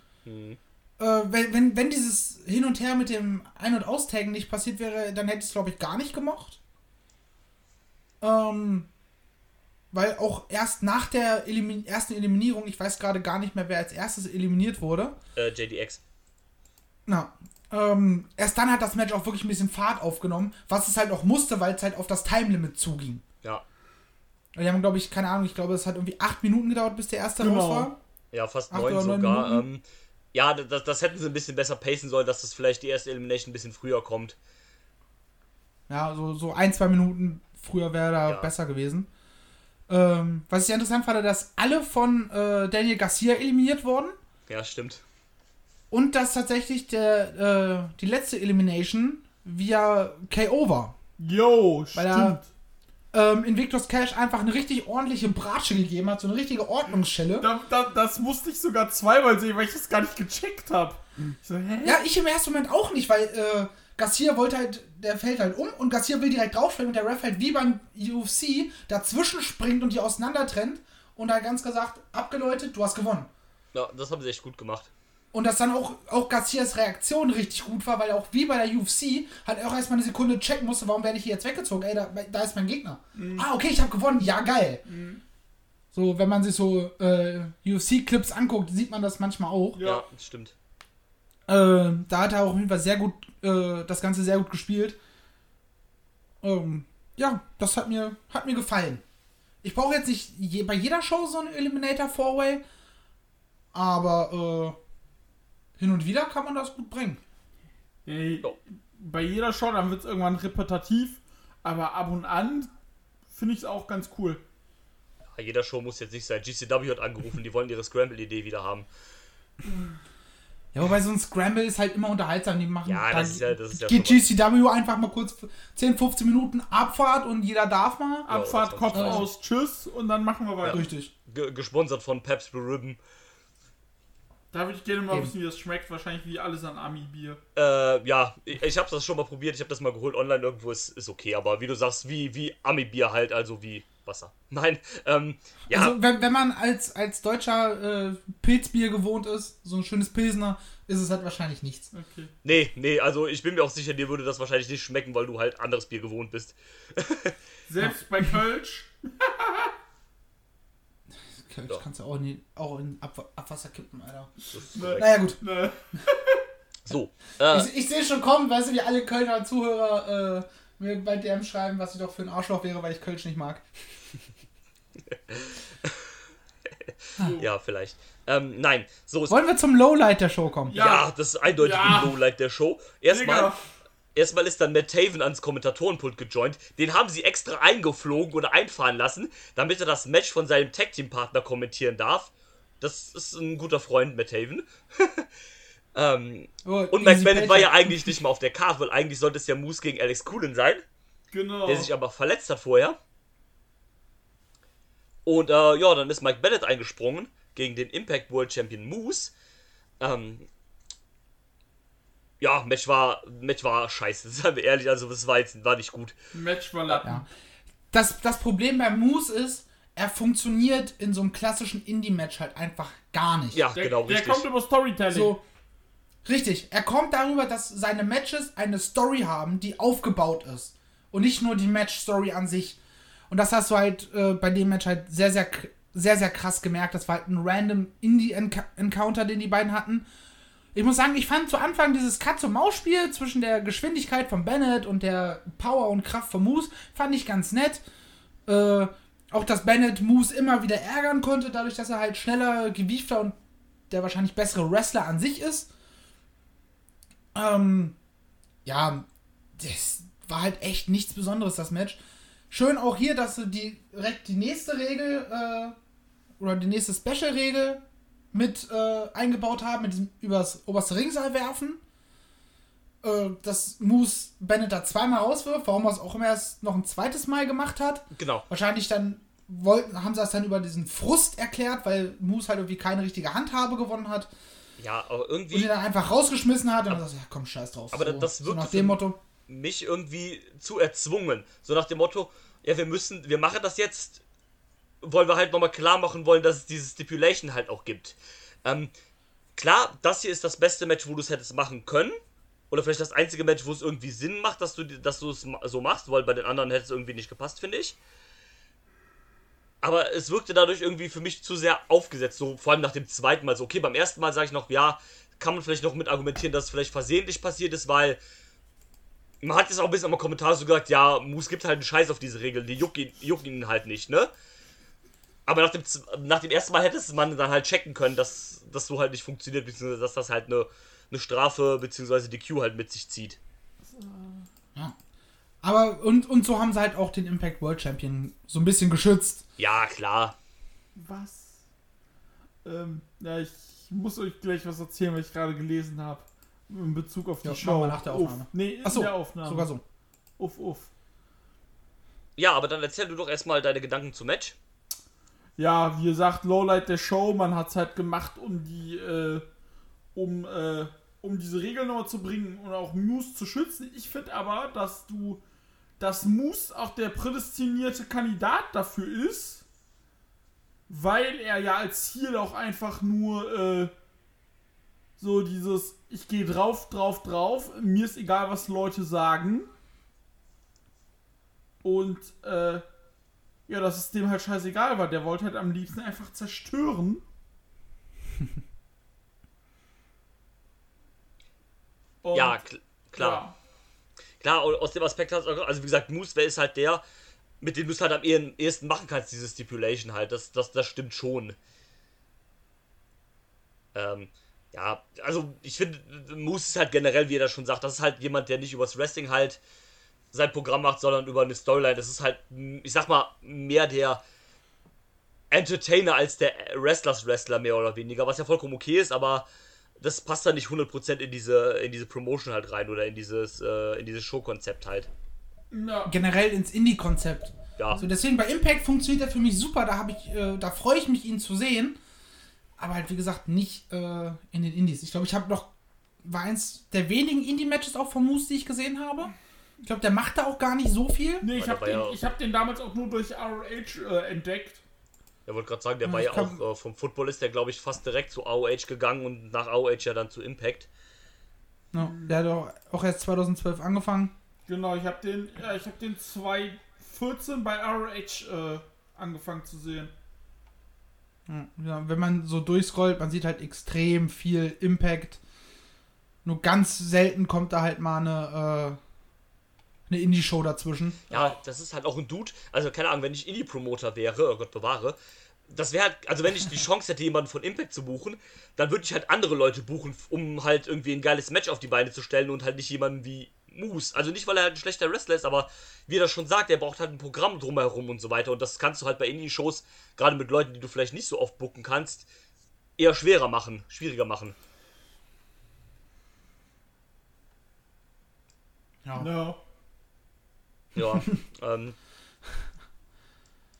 Äh, wenn, wenn, wenn dieses Hin und Her mit dem Ein- und Austaggen nicht passiert wäre, dann hätte ich es, glaube ich, gar nicht gemocht. Ähm, weil auch erst nach der Elimin ersten Eliminierung, ich weiß gerade gar nicht mehr, wer als erstes eliminiert wurde. Äh, JDX. Na, ähm, erst dann hat das Match auch wirklich ein bisschen Fahrt aufgenommen, was es halt auch musste, weil es halt auf das Time-Limit zuging. Ja. Die haben, glaube ich, keine Ahnung, ich glaube, es hat irgendwie acht Minuten gedauert, bis der erste Genau. raus war. Ja, fast Acht neun oder neun sogar. Minuten? Ähm, ja, das, das hätten sie ein bisschen besser pacen sollen, dass das vielleicht die erste Elimination ein bisschen früher kommt. Ja, so, so ein, zwei Minuten früher wäre da Ja. besser gewesen. Ähm, was ich sehr interessant fand, dass alle von äh, Daniel Garcia eliminiert wurden Ja, stimmt. und dass tatsächlich der, äh, die letzte Elimination via KO war. Yo, Weil stimmt. Ähm, Invictus Cash einfach eine richtig ordentliche Bratsche gegeben hat, so eine richtige Ordnungsschelle. Da, da, das musste ich sogar zweimal sehen, weil ich das gar nicht gecheckt habe. Ich so, hä? Ja, ich im ersten Moment auch nicht, weil äh, Garcia wollte halt, der fällt halt um und Garcia will direkt draufspringen und der Ref halt wie beim UFC dazwischen springt und die auseinander trennt und halt ganz gesagt, abgeläutet, du hast gewonnen. Ja, das haben sie echt gut gemacht. Und dass dann auch, auch Garcias Reaktion richtig gut war, weil auch wie bei der UFC halt auch erstmal eine Sekunde checken musste, warum werde ich hier jetzt weggezogen? Ey, da, da ist mein Gegner. Ah, okay, ich habe gewonnen. Ja, geil. So, wenn man sich so äh, UFC-Clips anguckt, sieht man das manchmal auch. Ja, Ja. das stimmt. Äh, da hat er auch auf jeden Fall sehr gut, äh, das Ganze sehr gut gespielt. Ähm, ja, das hat mir, hat mir gefallen. Ich brauche jetzt nicht je, bei jeder Show so einen Eliminator Four-Way, aber äh, hin und wieder kann man das gut bringen. Ey, Ja. bei jeder Show, dann wird es irgendwann repetitiv, aber ab und an finde ich es auch ganz cool. Ja, jeder Show muss jetzt nicht sein. GCW hat angerufen, die wollen ihre Scramble-Idee wieder haben. Ja, wobei so ein Scramble ist halt immer unterhaltsam. Die machen Ja, da das ist ja- das ist ja geht GCW einfach mal kurz 10, 15 Minuten Abfahrt und jeder darf mal. Abfahrt, das Kopf aus, tschüss und dann machen wir weiter. Richtig. Ge gesponsert von Pabst Blue Ribbon. Da würde ich gerne mal Eben. wissen, wie das schmeckt. Wahrscheinlich wie alles an Ami-Bier. Äh, ja, ich, ich habe das schon mal probiert. Ich habe das mal geholt online irgendwo. Ist, ist okay, aber wie du sagst, wie, wie Ami-Bier halt, also wie Wasser. Nein, ähm, ja, Also, wenn, wenn man als, als Deutscher äh, Pilzbier gewohnt ist, so ein schönes Pilsner, ist es halt wahrscheinlich nichts. Okay. nee, nee, also ich bin mir auch sicher, dir würde das wahrscheinlich nicht schmecken, weil du halt anderes Bier gewohnt bist. Selbst bei Kölsch. Kölsch Ja. kannst du auch, nie, auch in Ab Abwasser kippen, Alter. Naja, gut. ne. So, äh, Ich, ich sehe schon kommen, weißt du, wie alle Kölner Zuhörer äh, mir bei DM schreiben, was ich doch für ein Arschloch wäre, weil ich Kölsch nicht mag. ja, vielleicht. Ähm, nein, so Wollen wir zum Lowlight der Show kommen? Ja, Ja. das ist eindeutig Ja. ein Lowlight der Show. Erstmal, Digga. Erstmal ist dann Matt Taven ans Kommentatorenpult gejoint. Den haben sie extra eingeflogen oder einfahren lassen, damit er das Match von seinem Tag Team Partner kommentieren darf. Das ist ein guter Freund, Matt Taven. ähm, Oh, und Bennett war ja eigentlich nicht mal auf der Karte, weil eigentlich sollte es ja Moose gegen Alex Coolen sein, Genau. der sich aber verletzt hat vorher. Und äh, ja, dann ist Mike Bennett eingesprungen gegen den Impact World Champion Moose. Ähm, ja, Match war, Match war scheiße, seien wir ehrlich, also das war jetzt war nicht gut. Match war Lappen. Ja. Das, das Problem bei Moose ist, er funktioniert in so einem klassischen Indie-Match halt einfach gar nicht. Ja, Der, genau, der richtig. kommt über Storytelling. So, richtig. Er kommt darüber, dass seine Matches eine Story haben, die aufgebaut ist. Und nicht nur die Match-Story an sich. Und das hast du halt äh, bei dem Match halt sehr, sehr, sehr, sehr krass gemerkt. Das war halt ein random Indie-Encounter, den die beiden hatten. Ich muss sagen, ich fand zu Anfang dieses Katz-und-Maus-Spiel zwischen der Geschwindigkeit von Bennett und der Power und Kraft von Moose, fand ich ganz nett. Äh, auch, dass Bennett Moose immer wieder ärgern konnte, dadurch, dass er halt schneller, gewiefter und der wahrscheinlich bessere Wrestler an sich ist. Ähm, ja, das war halt echt nichts Besonderes, das Match. Schön auch hier, dass die, direkt die nächste Regel äh, oder die nächste Special-Regel mit äh, eingebaut haben, mit diesem übers oberste Ringseil werfen. Äh, dass Moose Bennett da zweimal rauswirft, warum er es auch immer erst noch ein zweites Mal gemacht hat. Genau. Wahrscheinlich dann wollten, haben sie das dann über diesen Frust erklärt, weil Moose halt irgendwie keine richtige Handhabe gewonnen hat Ja, aber und irgendwie ihn dann einfach rausgeschmissen hat und dann sagt, ja komm, scheiß drauf. Aber so, das so wirkte nach dem Motto. mich irgendwie zu erzwungen. So nach dem Motto, ja, wir müssen, wir machen das jetzt, wollen wir halt nochmal klar machen wollen, dass es diese Stipulation halt auch gibt. Ähm, klar, das hier ist das beste Match, wo du es hättest machen können. Oder vielleicht das einzige Match, wo es irgendwie Sinn macht, dass du, dass es so machst, weil bei den anderen hätte es irgendwie nicht gepasst, finde ich. Aber es wirkte dadurch irgendwie für mich zu sehr aufgesetzt, so vor allem nach dem zweiten Mal. So, okay, beim ersten Mal sage ich noch, ja, kann man vielleicht noch mit argumentieren, dass es vielleicht versehentlich passiert ist, weil man hat jetzt auch ein bisschen am Kommentar so gesagt, ja, Moose gibt halt einen Scheiß auf diese Regeln, die jucken ihn, jucken ihn halt nicht, ne? Aber nach dem, nach dem ersten Mal hätte man dann halt checken können, dass das so halt nicht funktioniert, beziehungsweise dass das halt eine, eine Strafe, beziehungsweise die Q halt mit sich zieht. Ja. Aber und, und so haben sie halt auch den Impact World Champion so ein bisschen geschützt. Ja, klar. Was? Ähm, ja, ich muss euch gleich was erzählen, was ich gerade gelesen habe. In Bezug auf die Ja, Show. nach der Uff. Aufnahme. Nee, in Achso, der Aufnahme. sogar so. Uff, uff. Ja, aber dann erzähl du doch erstmal deine Gedanken zum Match. Ja, wie gesagt, Lowlight der Show, man hat es halt gemacht, um die, äh, um, äh, um diese Regel nochmal zu bringen und auch Moose zu schützen. Ich finde aber, dass du, dass Moose auch der prädestinierte Kandidat dafür ist, weil er ja als Ziel auch einfach nur, äh, so dieses, ich gehe drauf, drauf, drauf, mir ist egal, was Leute sagen. Und, äh, ja, dass es dem halt scheißegal war. Der wollte halt am liebsten einfach zerstören. Und, ja, kl klar. ja. Klar, und aus dem Aspekt also wie gesagt, Moose wer ist halt der, mit dem du es halt am ehesten machen kannst, diese Stipulation halt. Das, das, das stimmt schon. Ähm, ja, also ich finde, Moose ist halt generell, wie er das schon sagt, das ist halt jemand, der nicht übers Wrestling halt sein Programm macht, sondern über eine Storyline. Das ist halt, ich sag mal, mehr der Entertainer als der Wrestlers Wrestler, mehr oder weniger, was ja vollkommen okay ist, aber das passt dann nicht 100% in diese, in diese Promotion halt rein oder in dieses, äh, in dieses Showkonzept halt. Ja. Generell ins Indie-Konzept. Ja. So, deswegen bei Impact funktioniert er für mich super. Da habe ich, äh, da freue ich mich, ihn zu sehen. Aber halt, wie gesagt, nicht äh, in den Indies. Ich glaube, ich habe noch, war eins der wenigen Indie-Matches auch von Moose, die ich gesehen habe. Ich glaube, der macht da auch gar nicht so viel. Nee, ich habe den, ja- ich hab den damals auch nur durch ROH äh, entdeckt. Er wollte gerade sagen, der Ja, war ich ja auch äh, vom Football ist der, glaube ich, fast direkt zu AOH gegangen und nach AOH ja dann zu Impact. Ja, der hat auch, auch erst 2012 angefangen. Genau, ich habe den, ja, ich habe den 2014 bei ROH äh, angefangen zu sehen. Ja, wenn man so durchscrollt, man sieht halt extrem viel Impact. Nur ganz selten kommt da halt mal eine, äh, eine Indie-Show dazwischen. Ja, das ist halt auch ein Dude. Also, keine Ahnung, wenn ich Indie-Promoter wäre, oh Gott bewahre, das wäre halt, also wenn ich die Chance hätte, jemanden von Impact zu buchen, dann würde ich halt andere Leute buchen, um halt irgendwie ein geiles Match auf die Beine zu stellen und halt nicht jemanden wie Moose. Also nicht, weil er halt ein schlechter Wrestler ist, aber wie er das schon sagt, er braucht halt ein Programm drumherum und so weiter. Und das kannst du halt bei Indie-Shows, gerade mit Leuten, die du vielleicht nicht so oft booken kannst, eher schwerer machen, schwieriger machen. Ja. Ja. Ja, ähm.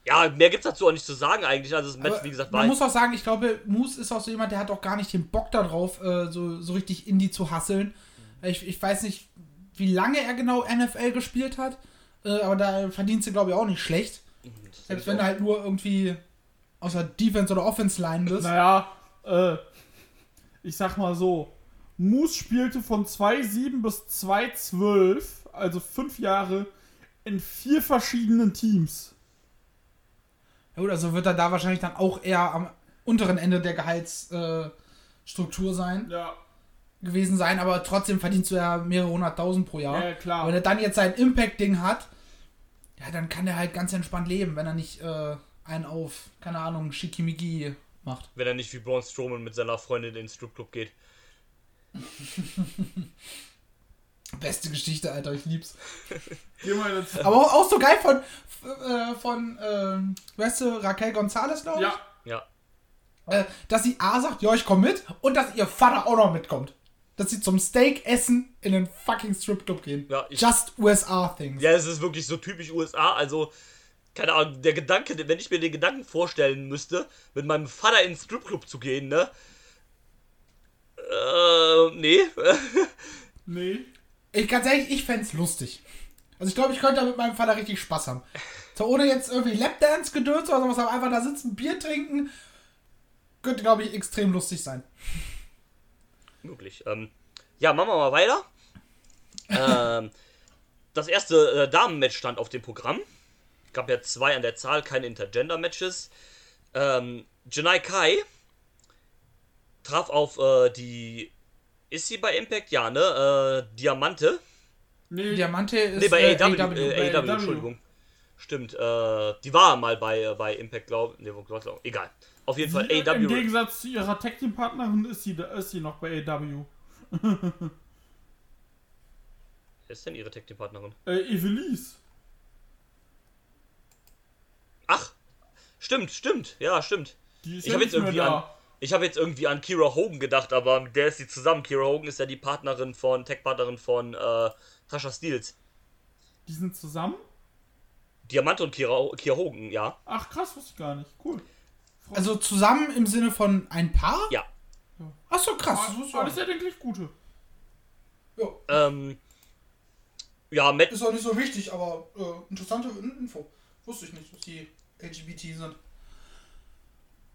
Ja, mehr gibt's dazu auch nicht zu sagen eigentlich. Also das Match, Aber wie gesagt, war man muss auch sagen, ich glaube, Moose ist auch so jemand, der hat auch gar nicht den Bock darauf, äh, so, so richtig Indie zu hasseln. Ich, ich weiß nicht, wie lange er genau NFL gespielt hat, äh, aber da verdienst du, glaube ich, auch nicht schlecht. Selbst wenn du halt nur irgendwie außer Defense oder Offense Line bist. Naja, äh, ich sag mal so, Moose spielte von 2.7 bis 2.12, also fünf Jahre, in vier verschiedenen Teams. Ja, gut, also wird er da wahrscheinlich dann auch eher am unteren Ende der Gehaltsstruktur äh, sein. Ja. gewesen sein, aber trotzdem verdienst du ja mehrere hunderttausend pro Jahr. Ja, klar. Wenn er dann jetzt sein Impact-Ding hat, ja, dann kann er halt ganz entspannt leben, wenn er nicht äh, einen auf, keine Ahnung, Schickimicki macht. Wenn er nicht wie Braun Strowman mit seiner Freundin in den Stripclub geht. Beste Geschichte, Alter, ich lieb's. Geh mal dazu. Aber auch, auch so geil von, äh, von ähm, weißt du, Raquel Gonzalez, glaube ich. Ja, Ja. Äh, dass sie A sagt, ja, ich komm mit und dass ihr Vater auch noch mitkommt. Dass sie zum Steak essen in den fucking Stripclub gehen. Ja, ich- Just USA Things. Ja, es ist wirklich so typisch USA. Also, keine Ahnung, der Gedanke, wenn ich mir den Gedanken vorstellen müsste, mit meinem Vater in den Stripclub zu gehen, ne? Äh, nee. nee. Ich ganz ehrlich, ich fänd's lustig. Also ich glaube, ich könnte da mit meinem Vater richtig Spaß haben. So ohne jetzt irgendwie Lapdance gedöns oder sowas, aber einfach da sitzen, Bier trinken. Könnte, glaube ich, extrem lustig sein. Möglich. Ähm, ja, machen wir mal weiter. ähm, das erste äh, Damen-Match stand auf dem Programm. Gab ja zwei an der Zahl, keine Intergender-Matches. Ähm, Janai Kai traf auf äh, die. Ist sie bei Impact? Ja, ne? Äh, Diamante. Nee, Diamante ist Ne, bei äh, AEW, AEW. äh, AEW, AEW. Entschuldigung. Stimmt, äh, die war mal bei, äh, bei Impact, glaube ich. Ne, wo- glaub- egal. Auf jeden Fall sie, Im AEW. Gegensatz zu ihrer Tag Team Partnerin ist sie, da- ist sie noch bei AW. Wer ist denn ihre Tag Team Partnerin? Äh, Evelise. Ach, stimmt, stimmt. Ja, stimmt. Die ist Ich ja habe jetzt nicht mehr irgendwie an, da. Ich habe jetzt irgendwie an Kira Hogan gedacht, aber mit der ist sie zusammen. Kira Hogan ist ja die Partnerin von, Tech-Partnerin von äh, Tasha Steels. Die sind zusammen? Diamant und Kira, Kira Hogan, ja. Ach krass, wusste ich gar nicht. Cool. Also zusammen im Sinne von ein Paar? Ja. Ach so, krass. Das ich ah, das ist ja eigentlich gute. Ja, Ähm, ja, Matt, ist auch nicht so wichtig, aber äh, interessante Info. Wusste ich nicht, dass die LGBT sind.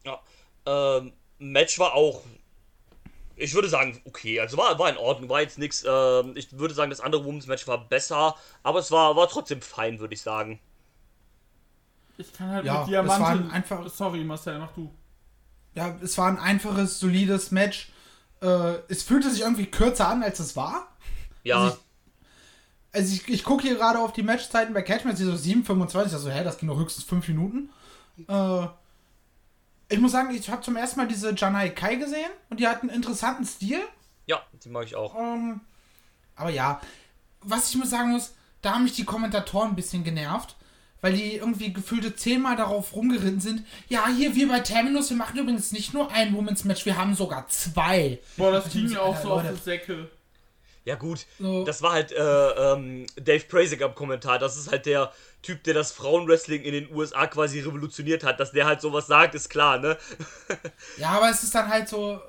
ja, ähm, Match war auch, ich würde sagen, okay. Also war, war in Ordnung, war jetzt nichts. Ähm, ich würde sagen, das andere Women's Match war besser, aber es war, war trotzdem fein, würde ich sagen. Ich kann halt Ja, mit das Diamanten. einfach- Sorry, Marcel, mach du. Ja, es war ein einfaches, solides Match. Äh, es fühlte sich irgendwie kürzer an, als es war. Ja, Also Also ich, ich gucke hier gerade auf die Matchzeiten bei Catchmatch, die so 7,25, also hä, das ging doch höchstens 5 Minuten. Äh, ich muss sagen, ich habe zum ersten Mal diese Janai Kai gesehen und die hat einen interessanten Stil. ja, die mag ich auch. Ähm, aber ja, was ich muss sagen muss, da haben mich die Kommentatoren ein bisschen genervt, weil die irgendwie gefühlte zehnmal darauf rumgeritten sind. Ja, hier, wir bei Terminus, wir machen übrigens nicht nur ein Women's Match, wir haben sogar zwei. Boah, das ging mir auch so auf Leute. die Säcke. Ja gut, So. das war halt äh, ähm, Dave Prasik am Kommentar. Das ist halt der Typ, der das Frauenwrestling in den USA quasi revolutioniert hat. Dass der halt sowas sagt, ist klar, ne? Ja, aber es ist dann halt so,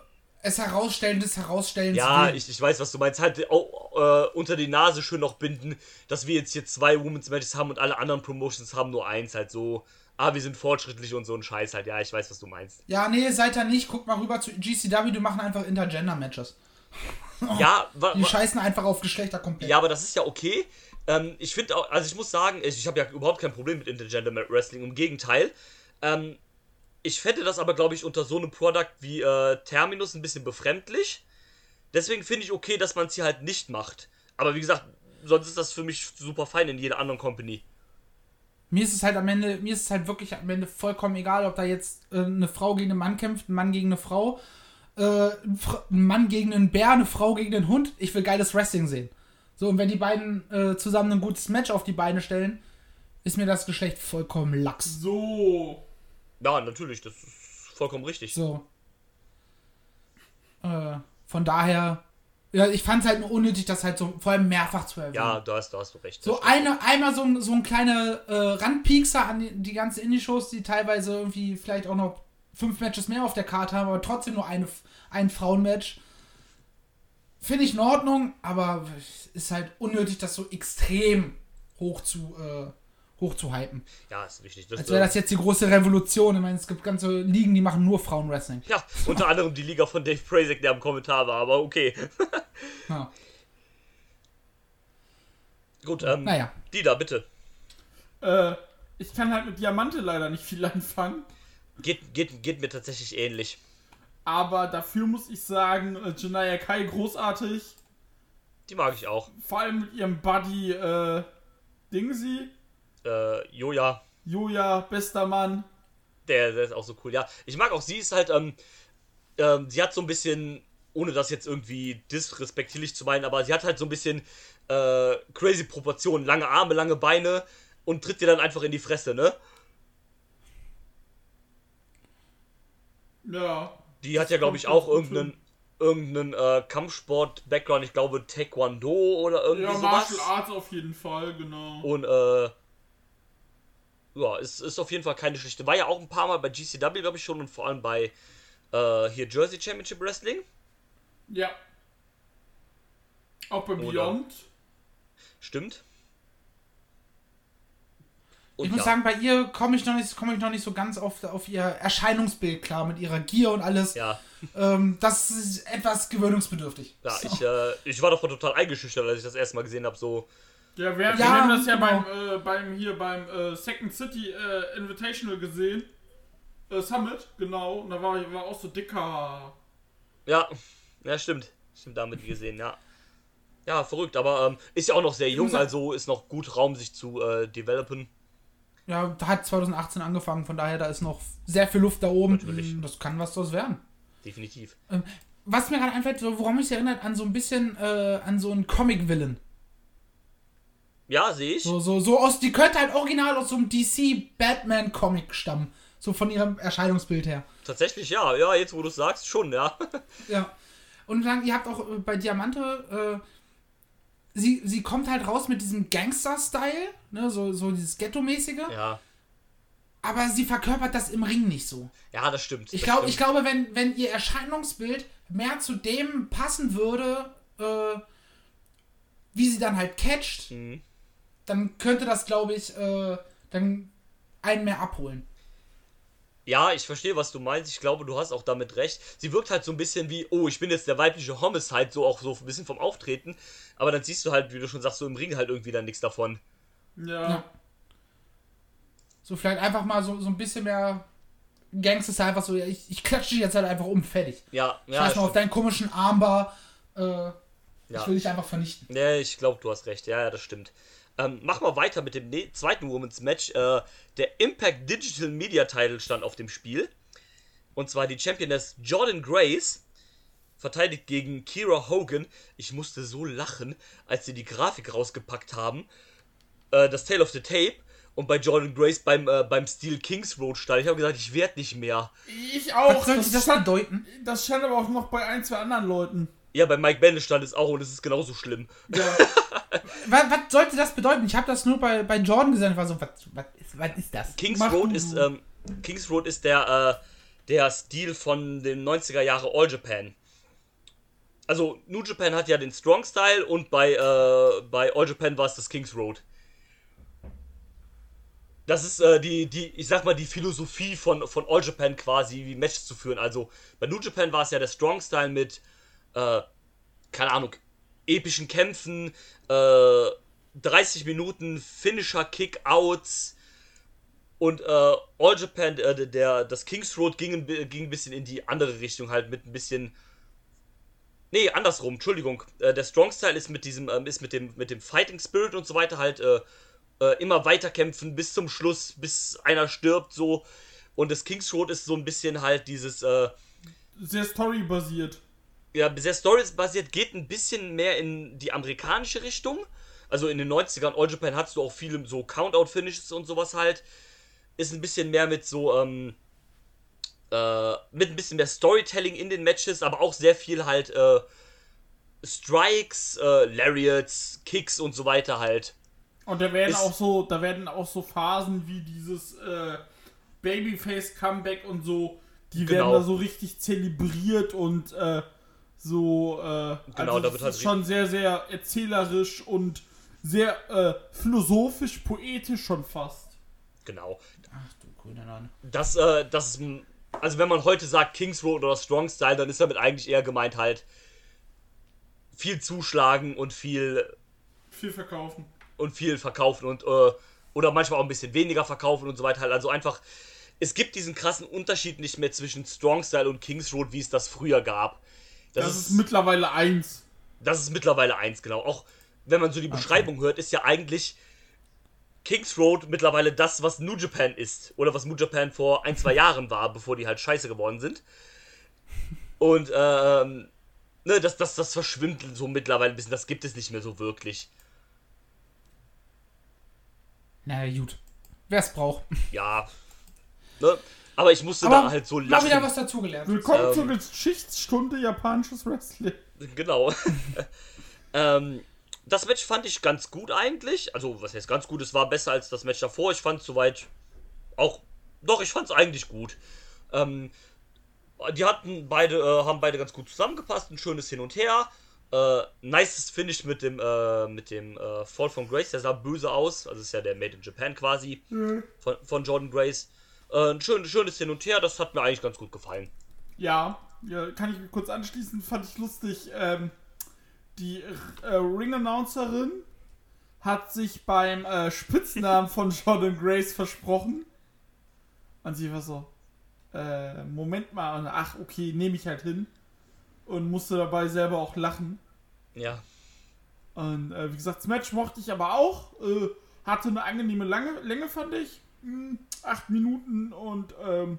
es herausstellen des Herausstellens. Ja, ich, ich weiß, was du meinst. Halt auch, äh, unter die Nase schön noch binden, dass wir jetzt hier zwei Women's Matches haben und alle anderen Promotions haben nur eins. Halt so, ah, wir sind fortschrittlich und so ein Scheiß halt. Ja, ich weiß, was du meinst. Ja, nee, seid da nicht. Guckt mal rüber zu GCW, die machen einfach Intergender-Matches. Ja, wa, Die scheißen einfach auf Geschlechter komplett. Ja, aber das ist ja okay. Ähm, ich finde auch, also ich muss sagen, ich, ich habe ja überhaupt kein Problem mit Intergender Wrestling. Im Gegenteil. Ähm, ich fände das aber, glaube ich, unter so einem Produkt wie äh, Terminus ein bisschen befremdlich. Deswegen finde ich okay, dass man es hier halt nicht macht. Aber wie gesagt, sonst ist das für mich super fein in jeder anderen Company. Mir ist es halt am Ende, mir ist es halt wirklich am Ende vollkommen egal, ob da jetzt äh, eine Frau gegen einen Mann kämpft, ein Mann gegen eine Frau, äh, ein, Mann gegen einen Bär, eine Frau gegen einen Hund. Ich will geiles Wrestling sehen. So, und wenn die beiden äh, zusammen ein gutes Match auf die Beine stellen, ist mir das Geschlecht vollkommen lax. So. Ja, natürlich, das ist vollkommen richtig. So. Äh, von daher, ja, ich fand es halt nur unnötig, das halt so vor allem mehrfach zu erwähnen. Ja, da hast, da hast du recht. So eine, einmal so, ein- so ein kleiner äh, Randpiekser an die, die ganzen Indie-Shows, die teilweise irgendwie vielleicht auch noch fünf Matches mehr auf der Karte haben, aber trotzdem nur eine, ein Frauenmatch. Finde ich in Ordnung, aber es ist halt unnötig, das so extrem hoch zu, äh, hoch zu hypen. Ja, ist richtig. Das, Als wäre das jetzt die große Revolution. Ich meine, es gibt ganze Ligen, die machen nur Frauenwrestling. ja, unter anderem die Liga von Dave Prasik, der am Kommentar war, aber okay. Ja. Gut, ähm, Naja. Dida, bitte. Äh, ich kann halt mit Diamante leider nicht viel anfangen. Geht, geht, geht mir tatsächlich ähnlich. Aber dafür muss ich sagen, äh, Janaya Kai großartig. Die mag ich auch. Vor allem mit ihrem Buddy, äh, Dingsy. Äh, Joja, Joja, bester Mann. der, der ist auch so cool. Ja, ich mag auch, sie ist halt, ähm, ähm, sie hat so ein bisschen, ohne das jetzt irgendwie disrespektierlich zu meinen, aber sie hat halt so ein bisschen äh, crazy Proportionen. Lange Arme, lange Beine und tritt dir dann einfach in die Fresse, ne? Ja. Die hat ja, glaube ich, auch irgendeinen irgendeinen äh, Kampfsport-Background, ich glaube Taekwondo oder irgendwie Ja, sowas. Martial Arts auf jeden Fall, genau. Und äh, ja, ist, ist auf jeden Fall keine schlechte. War ja auch ein paar Mal bei GCW, glaube ich schon, und vor allem bei äh, hier Jersey Championship Wrestling. Ja. Auch bei Beyond. Stimmt. Ich Und muss ja, sagen, bei ihr komme ich, noch nicht- komme ich noch nicht so ganz auf, auf ihr Erscheinungsbild klar, mit ihrer Gier und alles. ja, Ähm, das ist etwas gewöhnungsbedürftig. ja So. ich, äh, ich war davon total eingeschüchtert, als ich das erste Mal gesehen habe. So, Ja, wir, Ja, wir haben das ja genau. beim, äh, beim hier beim äh, Second City äh, Invitational gesehen. Äh, Summit, genau. Und da war, war auch so dicker. ja, ja, stimmt. Stimmt, damit gesehen, ja. Ja, verrückt, aber ähm, ist ja auch noch sehr jung, also ist noch gut Raum, sich zu äh, developen. Ja, hat 2018 angefangen, von daher da ist noch sehr viel Luft da oben. Natürlich. Das kann was draus werden. Definitiv. Ähm, was mir gerade einfällt, woran mich erinnert, an so ein bisschen äh, an so einen Comic-Villain. Ja, sehe ich. So, so, so aus, die könnte halt original aus so einem DC-Batman-Comic stammen. So von ihrem Erscheinungsbild her. Tatsächlich, ja. Ja, jetzt wo du es sagst, schon, ja. Ja. Und dann, ihr habt auch äh, bei Diamante, äh, sie, sie kommt halt raus mit diesem Gangster-Style, ne, so, so dieses Ghetto-mäßige, ja. aber sie verkörpert das im Ring nicht so. Ja, das stimmt. Ich, das glaub, stimmt. ich glaube, wenn, wenn ihr Erscheinungsbild mehr zu dem passen würde, äh, wie sie dann halt catcht, Mhm. dann könnte das, glaube ich, äh, dann einen mehr abholen. Ja, ich verstehe, was du meinst. Ich glaube, du hast auch damit recht. Sie wirkt halt so ein bisschen wie, oh, ich bin jetzt der weibliche Homicide, so auch so ein bisschen vom Auftreten. Aber dann siehst du halt, wie du schon sagst, so im Ring halt irgendwie dann nichts davon. Ja. Ja. So vielleicht einfach mal so, so ein bisschen mehr Gangster einfach so, ich, ich klatsche dich jetzt halt einfach um, fertig. Ja, Ich ja. weiß mal auf deinen komischen Armbar, äh, ich ja. will dich einfach vernichten. Nee, ich glaube, du hast recht. Ja, ja, das stimmt. Ähm, machen wir weiter mit dem ne zweiten Women's Match. Äh, der Impact Digital Media Title stand auf dem Spiel. Und zwar die Championess Jordan Grace verteidigt gegen Kira Hogan. Ich musste so lachen, als sie die Grafik rausgepackt haben. Äh, das Tale of the Tape. Und bei Jordan Grace beim, äh, beim Steel Kings Road stand. Ich habe gesagt, ich werde nicht mehr. Ich auch. Was sollte das stand, bedeuten? das stand aber auch noch bei ein, zwei anderen Leuten. Ja, bei Mike Bennett stand es auch und es ist genauso schlimm. Ja. Was, was sollte das bedeuten? Ich habe das nur bei, bei Jordan gesehen. Ich war so, was, was, ist, was ist das? Kings Mach Road du. ist, ähm, Kings Road ist der, äh, der Stil von den 90er Jahre All Japan. Also, New Japan hat ja den Strong Style und bei, äh, bei All Japan war es das Kings Road. Das ist äh, die, die, ich sag mal, die Philosophie von, von All Japan quasi, wie Matches zu führen. Also, bei New Japan war es ja der Strong Style mit, äh, keine Ahnung, epischen Kämpfen, äh, 30 Minuten Finisher, Kickouts, und äh, All Japan, äh, der, das Kings Road ging, ging ein bisschen in die andere Richtung, halt mit ein bisschen. Nee, andersrum, Entschuldigung. Äh, der Strong Style ist mit diesem, ähm, ist mit dem, mit dem Fighting Spirit und so weiter halt äh, äh, immer weiterkämpfen bis zum Schluss, bis einer stirbt, so. Und das Kings Road ist so ein bisschen halt dieses, äh, Sehr storybasiert. Ja, sehr Stories-basiert, geht ein bisschen mehr in die amerikanische Richtung. Also in den 90ern, All Japan hattest du auch viele so Count-Out-Finishes und sowas halt. Ist ein bisschen mehr mit so, ähm, äh, mit ein bisschen mehr Storytelling in den Matches, aber auch sehr viel halt, äh, Strikes, äh, Lariats, Kicks und so weiter halt. Und da werden Ist- auch so, da werden auch so Phasen wie dieses äh, Babyface Comeback und so, die werden Genau. da so richtig zelebriert und äh, so äh, Genau, also da das wird halt ist schon sehr, sehr erzählerisch und sehr äh, philosophisch, poetisch schon fast. Genau. Ach du grüne Nonne. Das, äh, das ist, ein- also wenn man heute sagt Kings Road oder Strong Style, dann ist damit eigentlich eher gemeint halt viel zuschlagen und viel Viel verkaufen. und viel verkaufen und äh, oder manchmal auch ein bisschen weniger verkaufen und so weiter halt. Also einfach es gibt diesen krassen Unterschied nicht mehr zwischen Strong Style und Kings Road, wie es das früher gab. Das, ist mittlerweile eins. Das ist mittlerweile eins, genau. Auch wenn man so die Beschreibung hört, ist ja eigentlich Kings Road mittlerweile das, was New Japan ist. Oder was New Japan vor ein, zwei Jahren war, bevor die halt scheiße geworden sind. Und, ähm, ne, das, das, das verschwimmt so mittlerweile ein bisschen. Das gibt es nicht mehr so wirklich. Na gut. Wer es braucht. Ja. Ne? Aber ich musste Aber da halt so lachen. wieder was dazugelernt. Willkommen Ähm. zur Geschichtsstunde japanisches Wrestling. Genau. ähm, das Match fand ich ganz gut eigentlich. Also, was heißt ganz gut? Es war besser als das Match davor. Ich fand es soweit auch. Doch, ich fand es eigentlich gut. Ähm, die hatten beide, äh, haben beide ganz gut zusammengepasst. Ein schönes Hin und Her. Äh, nices Finish mit dem, äh, mit dem äh, Fall von Grace. Der sah böse aus. Also, ist ja der Made in Japan quasi. Von, von Jordan Grace. Äh, ein schön, schönes Hin und Her. Das hat mir eigentlich ganz gut gefallen. Ja, ja, kann ich kurz anschließen, fand ich lustig. Ähm, die äh, Ring-Announcerin hat sich beim äh, Spitznamen von Jordan Grace versprochen. Und sie war so, äh, Moment mal, und ach, okay, nehme ich halt hin. Und musste dabei selber auch lachen. Ja. Und äh, wie gesagt, das Match mochte ich aber auch. Äh, hatte eine angenehme Lange, Länge, fand ich. Hm, acht Minuten und ähm,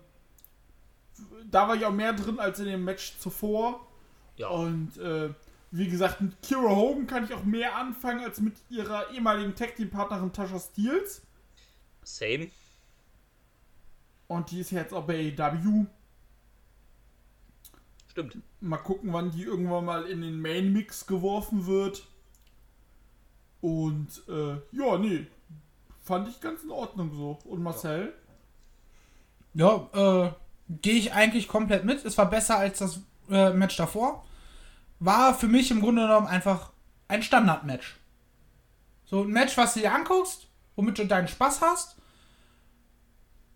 da war ich auch mehr drin als in dem Match zuvor. Ja. Und äh, wie gesagt, mit Kira Hogan kann ich auch mehr anfangen als mit ihrer ehemaligen Tag Team Partnerin Tasha Steels. Same. Und die ist jetzt auch bei AEW. Stimmt. Mal gucken, wann die irgendwann mal in den Main Mix geworfen wird. Und äh, ja, nee. Fand ich ganz in Ordnung so. Und Marcel? Ja, äh, gehe ich eigentlich komplett mit. Es war besser als das äh, Match davor. War für mich im Grunde genommen einfach ein Standard-Match. So ein Match, was du dir anguckst, womit du deinen Spaß hast,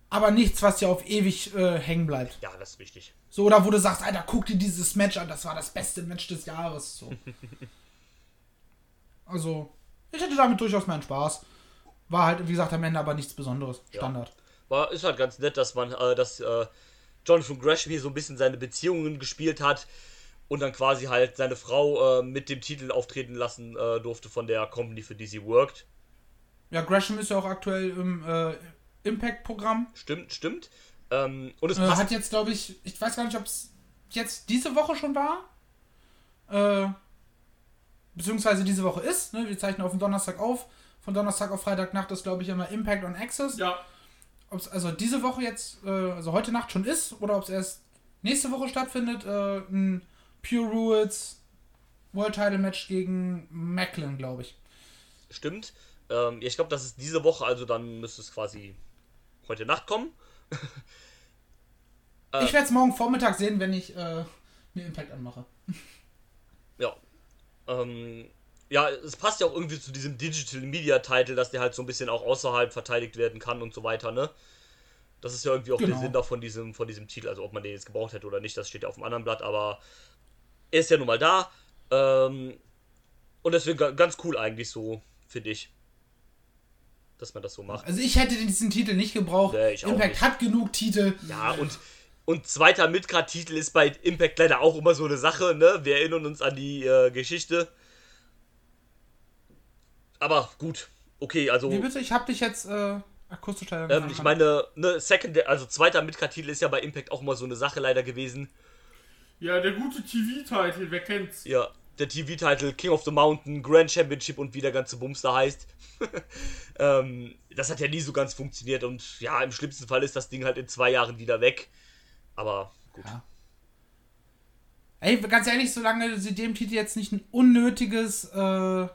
aber nichts, was dir auf ewig äh, hängen bleibt. Ja, das ist richtig. So, oder wo du sagst, Alter, guck dir dieses Match an, das war das beste Match des Jahres. So. also, ich hatte damit durchaus meinen Spaß. War halt, wie gesagt, am Ende aber nichts Besonderes. Standard. War, ist halt ganz nett, dass man, äh, dass äh, Jonathan Gresham hier so ein bisschen seine Beziehungen gespielt hat und dann quasi halt seine Frau äh, mit dem Titel auftreten lassen äh, durfte von der Company, für die sie worked. Ja, Gresham ist ja auch aktuell im äh, Impact-Programm. Stimmt, stimmt. Ähm, und es Äh, hat jetzt, glaube ich, ich weiß gar nicht, ob es jetzt diese Woche schon war. Äh, beziehungsweise diese Woche ist. Ne? Wir zeichnen auf den Donnerstag auf. Von Donnerstag auf Freitagnacht ist, glaube ich, immer Impact on Access. Ja. Ob es also diese Woche jetzt, äh, also heute Nacht schon ist, oder ob es erst nächste Woche stattfindet, äh, ein Pure Rules World Title Match gegen Macklin, glaube ich. Stimmt. Ähm, ja, ich glaube, das ist diese Woche, also dann müsste es quasi heute Nacht kommen. Äh. Ich werde es morgen Vormittag sehen, wenn ich äh, mir Impact anmache. Ja. Ähm, ja, es passt ja auch irgendwie zu diesem Digital Media Title, dass der halt so ein bisschen auch außerhalb verteidigt werden kann und so weiter, ne? Das ist ja irgendwie auch Genau. der Sinn da von diesem, von diesem Titel. Also ob man den jetzt gebraucht hätte oder nicht, das steht ja auf dem anderen Blatt, aber er ist ja nun mal da. Ähm, und deswegen ga- ganz cool eigentlich so, finde ich. Dass man das so macht. Also ich hätte diesen Titel nicht gebraucht. Nee, ich auch Impact nicht. hat genug Titel. Ja, und, und zweiter Midcard-Titel ist bei Impact leider auch immer so eine Sache, ne? Wir erinnern uns an die äh, Geschichte. Aber gut, okay, also. Wie bitte? Ich habe dich jetzt äh, akustisch leider Ähm, ich meine, ne, Second, also zweiter Midcard-Titel ist ja bei Impact auch immer so eine Sache leider gewesen. Ja, der gute TV-Titel, wer kennt's? Ja, der TV-Titel King of the Mountain, Grand Championship und wie der ganze Bums da heißt. ähm, das hat ja nie so ganz funktioniert und ja, im schlimmsten Fall ist das Ding halt in zwei Jahren wieder weg. Aber gut. Ja. Ey, ganz ehrlich, solange sie dem Titel jetzt nicht ein unnötiges, äh,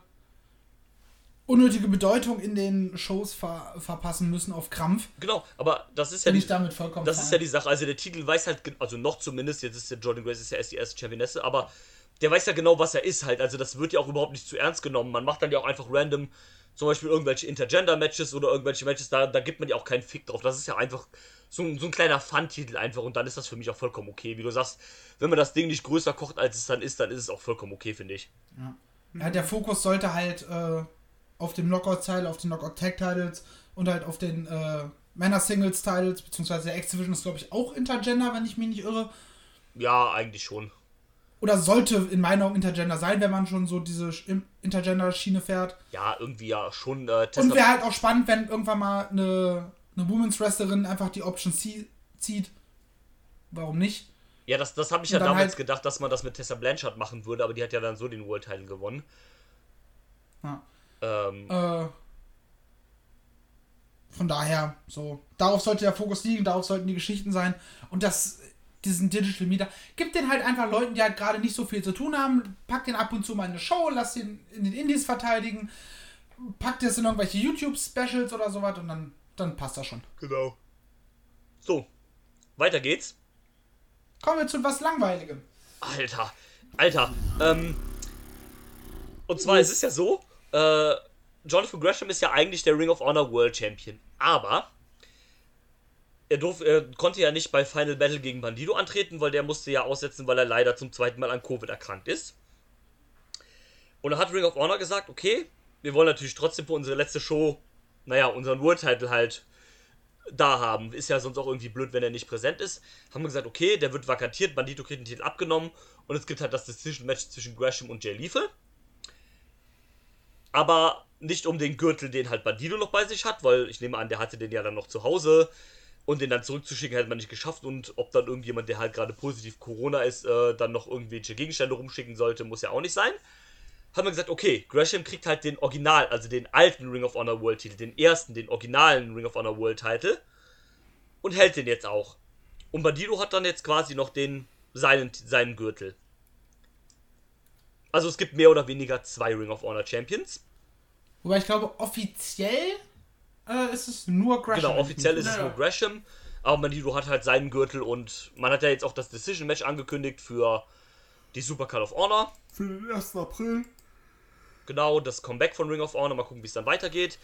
unnötige Bedeutung in den Shows ver verpassen müssen auf Krampf, Genau, aber das ist ja bin die, ich damit vollkommen das fein. ist ja die Sache. Also der Titel weiß halt, also noch zumindest, jetzt ist der Jordan Grace ist ja erst die erste Championesse, aber der weiß ja genau, was er ist halt. Also das wird ja auch überhaupt nicht zu ernst genommen. Man macht dann ja auch einfach random zum Beispiel irgendwelche Intergender-Matches oder irgendwelche Matches, da, da gibt man ja auch keinen Fick drauf. Das ist ja einfach so ein, so ein kleiner Fun-Titel einfach und dann ist das für mich auch vollkommen okay. Wie du sagst, wenn man das Ding nicht größer kocht, als es dann ist, dann ist es auch vollkommen okay, finde ich. Ja, der Fokus sollte halt äh, auf dem Knockout-Teil, auf den Knockout-Tag-Titles und halt auf den äh, Männer Singles Titles, beziehungsweise der X-Division ist, glaube ich, auch Intergender, wenn ich mich nicht irre. Ja, eigentlich schon. Oder sollte in meiner Augen Intergender sein, wenn man schon so diese Intergender-Schiene fährt. Ja, irgendwie ja schon. Äh, Und wäre halt auch spannend, wenn irgendwann mal eine, eine Women's Wrestlerin einfach die Option C zieht. Warum nicht? Ja, das, das habe ich ja dann damals halt- gedacht, dass man das mit Tessa Blanchard machen würde, aber die hat ja dann so den World Title gewonnen. Ja. Ähm, Äh, von daher, so, darauf sollte der Fokus liegen, darauf sollten die Geschichten sein. Und das, diesen Digital Meter, gibt den halt einfach Leuten, die halt gerade nicht so viel zu tun haben, packt den ab und zu mal in eine Show, lass den in den Indies verteidigen, packt es in irgendwelche YouTube-Specials oder sowas und dann, dann passt das schon. genau. So, weiter geht's. Kommen wir zu was Langweiligem. Alter, Alter. Ähm, und zwar es ist ja so, äh, Jonathan Gresham ist ja eigentlich der Ring of Honor World Champion, aber er, durf, er konnte ja nicht bei Final Battle gegen Bandido antreten, weil der musste ja aussetzen, weil er leider zum zweiten Mal an Covid erkrankt ist. Und da hat Ring of Honor gesagt, okay, wir wollen natürlich trotzdem für unsere letzte Show, naja, unseren World Title halt da haben. Ist ja sonst auch irgendwie blöd, wenn er nicht präsent ist. Haben wir gesagt, okay, der wird vakantiert, Bandito kriegt den Titel abgenommen und es gibt halt das Decision-Match zwischen Gresham und Jay Lethal. Aber nicht um den Gürtel, den halt Bandito noch bei sich hat, weil ich nehme an, der hatte den ja dann noch zu Hause und den dann zurückzuschicken hätte man nicht geschafft und ob dann irgendjemand, der halt gerade positiv Corona ist, äh, dann noch irgendwelche Gegenstände rumschicken sollte, muss ja auch nicht sein. Haben wir gesagt, okay, Gresham kriegt halt den Original, also den alten Ring of Honor World Titel, den ersten, den originalen Ring of Honor World Titel und hält den jetzt auch. Und Bandido hat dann jetzt quasi noch den seinen, seinen Gürtel. Also es gibt mehr oder weniger zwei Ring of Honor Champions. Wobei ich glaube, offiziell äh, ist es nur Gresham. Genau, offiziell ist es nur Gresham, aber Bandido hat halt seinen Gürtel und man hat ja jetzt auch das Decision Match angekündigt für die Super Call of Honor. Für den 1. April. Genau, das Comeback von Ring of Honor. Mal gucken, wie es dann weitergeht.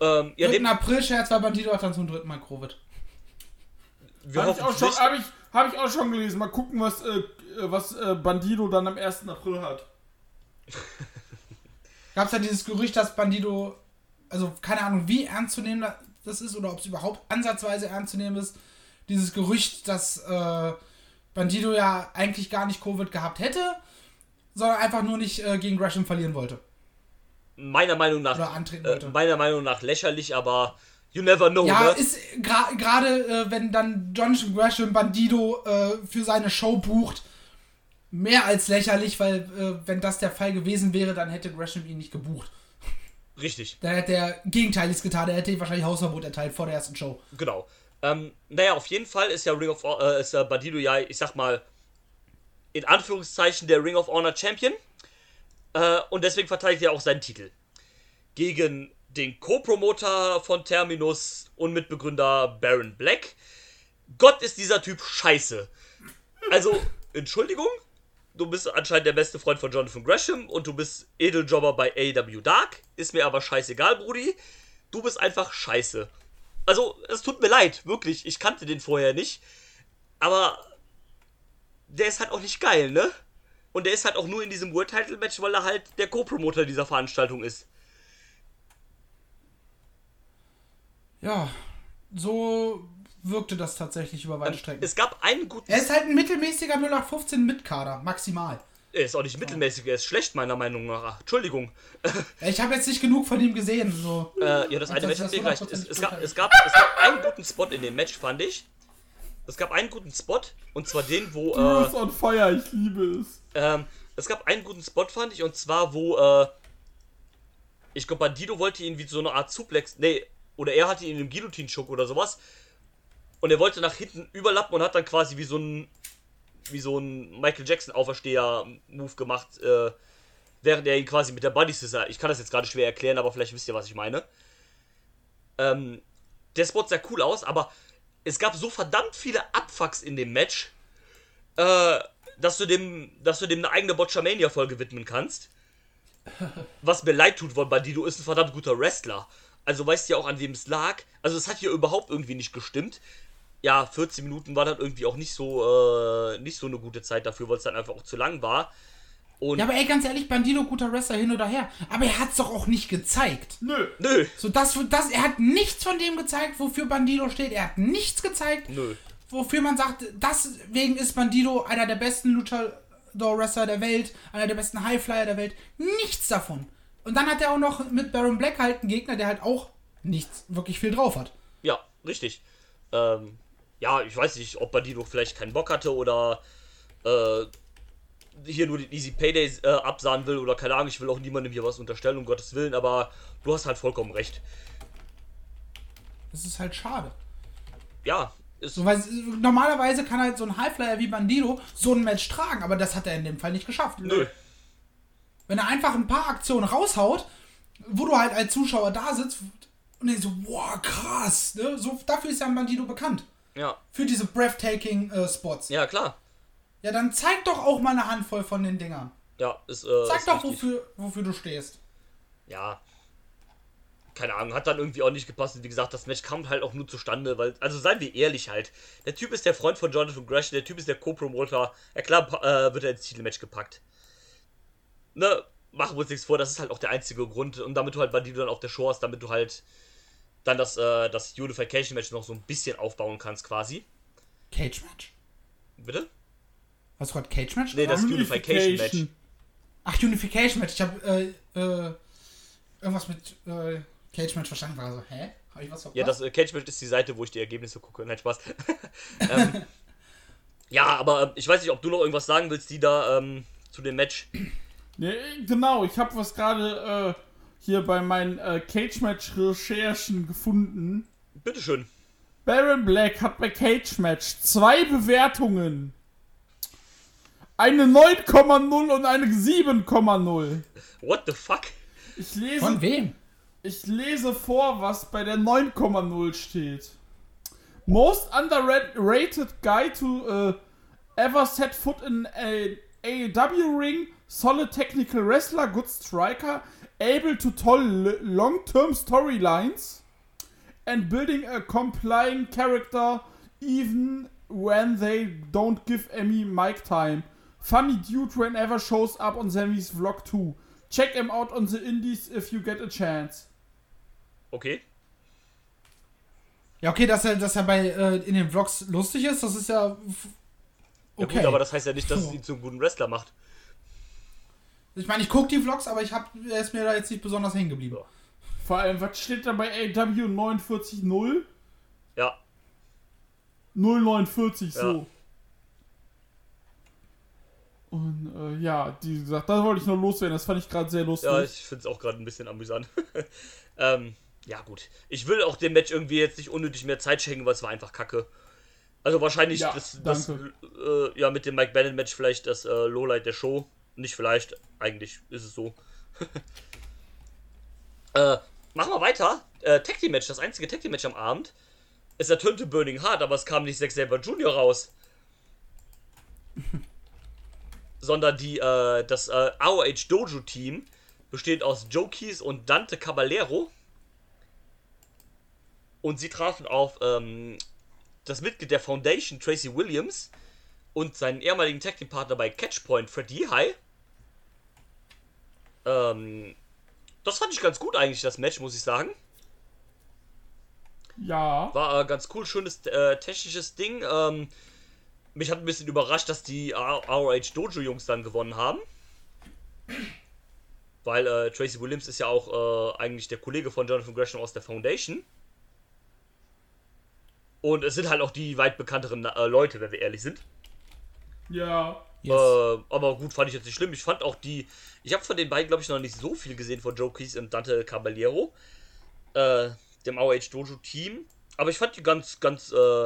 Ähm, ja, 3. dem, April-Scherz, weil Bandido hat dann zum dritten Mal Covid. wir Habe ich, auch schon- hab ich, hab ich auch schon gelesen. Mal gucken, was, äh, was äh, Bandido dann am 1. April hat. Gab es ja dieses Gerücht, dass Bandido, also keine Ahnung, wie ernst zu nehmen das ist oder ob es überhaupt ansatzweise ernst zu nehmen ist. Dieses Gerücht, dass äh, Bandido ja eigentlich gar nicht Covid gehabt hätte, sondern einfach nur nicht äh, gegen Gresham verlieren wollte. Meiner Meinung nach, Oder antreten äh, wollte. meiner Meinung nach lächerlich, aber you never know. Ja, ne? ist gra- gerade, äh, wenn dann Jonathan Gresham Bandido äh, für seine Show bucht, mehr als lächerlich, weil äh, wenn das der Fall gewesen wäre, dann hätte Gresham ihn nicht gebucht. Richtig, Dann hätte er Gegenteiliges getan, er hätte ihm wahrscheinlich Hausverbot erteilt vor der ersten Show. genau. Ähm, naja, auf jeden Fall ist ja Ring of äh, ist ja Bandido ja, ich sag mal, in Anführungszeichen der Ring of Honor Champion. Äh, und deswegen verteidigt er auch seinen Titel. Gegen den Co-Promoter von Terminus und Mitbegründer Baron Black. Gott ist dieser Typ scheiße. Also, Entschuldigung, du bist anscheinend der beste Freund von Jonathan Gresham und du bist Edeljobber bei AEW Dark. Ist mir aber scheißegal, Brudi. Du bist einfach scheiße. Also, es tut mir leid, wirklich. Ich kannte den vorher nicht. Aber der ist halt auch nicht geil, ne? Und der ist halt auch nur in diesem World Title Match, weil er halt der Co-Promoter dieser Veranstaltung ist. Ja, so wirkte das tatsächlich über weite Strecken. Es gab einen guten. er ist halt ein mittelmäßiger 0815 Mitkader, maximal. Er ist auch nicht mittelmäßig, er ist schlecht, meiner Meinung nach. Entschuldigung. Ich habe jetzt nicht genug von ihm gesehen. So. Äh, ja, das eine Match hat mir gleich. Es, 100% es, gab, es, gab, es gab einen guten Spot in dem Match, fand ich. Es gab einen guten Spot, und zwar den, wo. Du Äh, bist on fire, ich liebe es. ähm, es gab einen guten Spot, fand ich, und zwar, wo. Äh, ich glaube, Bandido wollte ihn wie so eine Art Suplex. Nee, oder er hatte ihn im Guillotine-Schock oder sowas. Und er wollte nach hinten überlappen und hat dann quasi wie so ein. Wie so ein Michael Jackson-Aufersteher-Move gemacht, äh, während er ihn quasi mit der Body Scissor. Ich kann das jetzt gerade schwer erklären, aber vielleicht wisst ihr, was ich meine. Ähm, der Spot sah cool aus, aber es gab so verdammt viele Abfucks in dem Match, äh, dass du dem, dass du dem eine eigene Botchamania-Folge widmen kannst. Was mir leid tut, weil Bandido ist ein verdammt guter Wrestler. Also weißt du ja auch, an wem es lag. Also es hat hier überhaupt irgendwie nicht gestimmt. Ja, 14 Minuten war dann irgendwie auch nicht so, äh, nicht so eine gute Zeit dafür, weil es dann einfach auch zu lang war. Und Ja, aber ey, ganz ehrlich, Bandido, guter Wrestler hin oder her. Aber er hat's doch auch nicht gezeigt. Nö. nö, So, das, das, er hat nichts von dem gezeigt, wofür Bandido steht. Er hat nichts gezeigt, nö. wofür man sagt, deswegen ist Bandido einer der besten Luchador-Wrestler der Welt, einer der besten Highflyer der Welt. Nichts davon. Und dann hat er auch noch mit Baron Black halt einen Gegner, der halt auch nichts, wirklich viel drauf hat. Ja, richtig. Ähm, ja, ich weiß nicht, ob Bandido vielleicht keinen Bock hatte oder äh, hier nur den Easy Payday äh, absahen will oder keine Ahnung, ich will auch niemandem hier was unterstellen, um Gottes Willen, aber du hast halt vollkommen recht. Das ist halt schade. Ja, ist, So, weil normalerweise kann halt so ein Highflyer wie Bandido so ein Match tragen, aber das hat er in dem Fall nicht geschafft. nö. Wenn er einfach ein paar Aktionen raushaut, wo du halt als Zuschauer da sitzt und denkst so, wow, krass, ne? So, dafür ist ja ein Bandido bekannt. Ja, Für diese breathtaking äh, Spots. Ja. ja, klar. dann zeig doch auch mal eine Handvoll von den Dingern. Ja, ist, äh, Sag ist doch, richtig. wofür, wofür du stehst. ja, keine Ahnung, hat dann irgendwie auch nicht gepasst. Und Wie gesagt, das Match kam halt auch nur zustande, weil, also seien wir ehrlich halt, der Typ ist der Freund von Jonathan Gresham, der Typ ist der Co-Promoter. Ja klar, äh, wird er ins Titelmatch gepackt. Ne, machen wir uns nichts vor, das ist halt auch der einzige Grund. Und damit du halt Bandido dann auf der Show hast, damit du halt dann das, äh, das Unification Match noch so ein bisschen aufbauen kannst quasi. Cage Match. Bitte? Hast du gerade Cage Match? Nee, das? Unification Match. Ach, Unification Match. Ich hab äh, äh, irgendwas mit äh, Cage Match verstanden. War so, hä? Hab ich was verpasst? Ja, das äh, Cage Match ist die Seite, wo ich die Ergebnisse gucke. Nein, Spaß. ähm, ja, aber ähm, ich weiß nicht, ob du noch irgendwas sagen willst, die da ähm, zu dem Match. Nee, genau, ich habe was gerade äh, hier bei meinen äh, Cage-Match-Recherchen gefunden. Bitteschön. Baron Black hat bei Cage Match zwei Bewertungen. Eine 9,0 und eine 7,0. What the fuck? Ich lese, Von wem? ich lese vor, was bei der 9,0 steht. Most underrated guy to uh, ever set foot in a AEW ring, solid technical wrestler, good striker, able to tell long-term storylines and building a complying character even when they don't give any mic time. Funny dude whenever shows up on Sammy's vlog too. Check him out on the indies if you get a chance. Okay. Ja, okay, dass er, dass er bei, äh, in den Vlogs lustig ist, das ist ja. f- Ja Okay. gut, aber das heißt ja nicht, dass es ihn zu einem guten Wrestler macht. Ich meine, ich gucke die Vlogs, aber ich hab, er ist mir da jetzt nicht besonders hängen geblieben. Ja. Vor allem, was steht da bei AW 49.0? Ja. 049, so. Ja. Und äh, ja, wie gesagt, das wollte ich noch loswerden. Das fand ich gerade sehr lustig. Ja, ich finde es auch gerade ein bisschen amüsant. ähm, ja, gut. Ich will auch dem Match irgendwie jetzt nicht unnötig mehr Zeit schenken, weil es war einfach kacke. Also wahrscheinlich Ja, das, das äh, ja, mit dem Mike Bennett Match vielleicht das äh, Lowlight der Show. Nicht vielleicht, eigentlich ist es so. äh, machen wir weiter. Äh, Tag Team Match, das einzige Tag Team Match am Abend. Es ertönte Burning Heart, aber es kam nicht Zack Saber Jr. raus. sondern die, äh, das äh, ROH Dojo Team besteht aus Joe Keys und Dante Caballero. Und sie trafen auf ähm, das Mitglied der Foundation, Tracy Williams, und seinen ehemaligen Tag Partner bei Catchpoint, Freddy High. Ähm, das fand ich ganz gut eigentlich, das Match, muss ich sagen. Ja. War äh, ganz cool, schönes äh, technisches Ding. Ähm, mich hat ein bisschen überrascht, dass die ROH Dojo Jungs dann gewonnen haben. Weil äh, Tracy Williams ist ja auch äh, eigentlich der Kollege von Jonathan Gresham aus der Foundation. Und es sind halt auch die weit bekannteren äh, Leute, wenn wir ehrlich sind. Ja. Yes. Äh, aber gut, fand ich jetzt nicht schlimm. Ich fand auch die. Ich habe von den beiden, glaube ich, noch nicht so viel gesehen von Joe Keys und Dante Caballero. Äh, dem ROH Dojo Team. Aber ich fand die ganz, ganz, äh,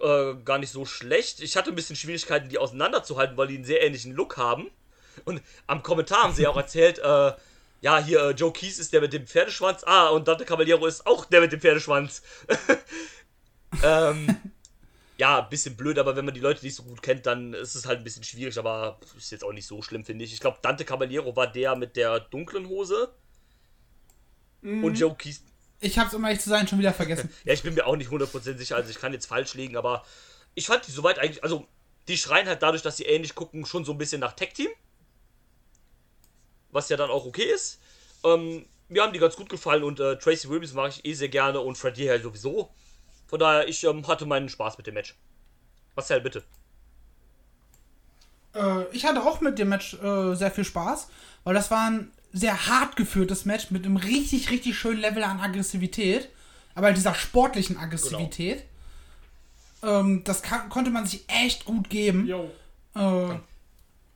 äh, gar nicht so schlecht. Ich hatte ein bisschen Schwierigkeiten, die auseinanderzuhalten, weil die einen sehr ähnlichen Look haben. Und am Kommentar haben sie auch erzählt, äh, ja, hier, äh, Joe Keys ist der mit dem Pferdeschwanz. Ah, und Dante Caballero ist auch der mit dem Pferdeschwanz. ähm, ja, ein bisschen blöd, aber wenn man die Leute nicht so gut kennt, dann ist es halt ein bisschen schwierig, aber ist jetzt auch nicht so schlimm, finde ich. Ich glaube, Dante Caballero war der mit der dunklen Hose. Und Joe Keys. Ich hab's, um ehrlich zu sein, schon wieder vergessen. Ja, ich bin mir auch nicht 100% sicher, also ich kann jetzt falsch liegen, aber ich fand die soweit eigentlich. Also, die schreien halt dadurch, dass sie ähnlich gucken, schon so ein bisschen nach Tech Team. was ja dann auch okay ist. Ähm, mir haben die ganz gut gefallen und äh, Tracy Williams mag ich eh sehr gerne und Fred Yeager sowieso. Von daher, ich ähm, hatte meinen Spaß mit dem Match. Marcel, bitte. Äh, ich hatte auch mit dem Match äh, sehr viel Spaß, weil das war ein sehr hart geführtes Match mit einem richtig, richtig schönen Level an Aggressivität. Aber dieser sportlichen Aggressivität. Genau. Ähm, das kann, konnte man sich echt gut geben. Jo. Äh,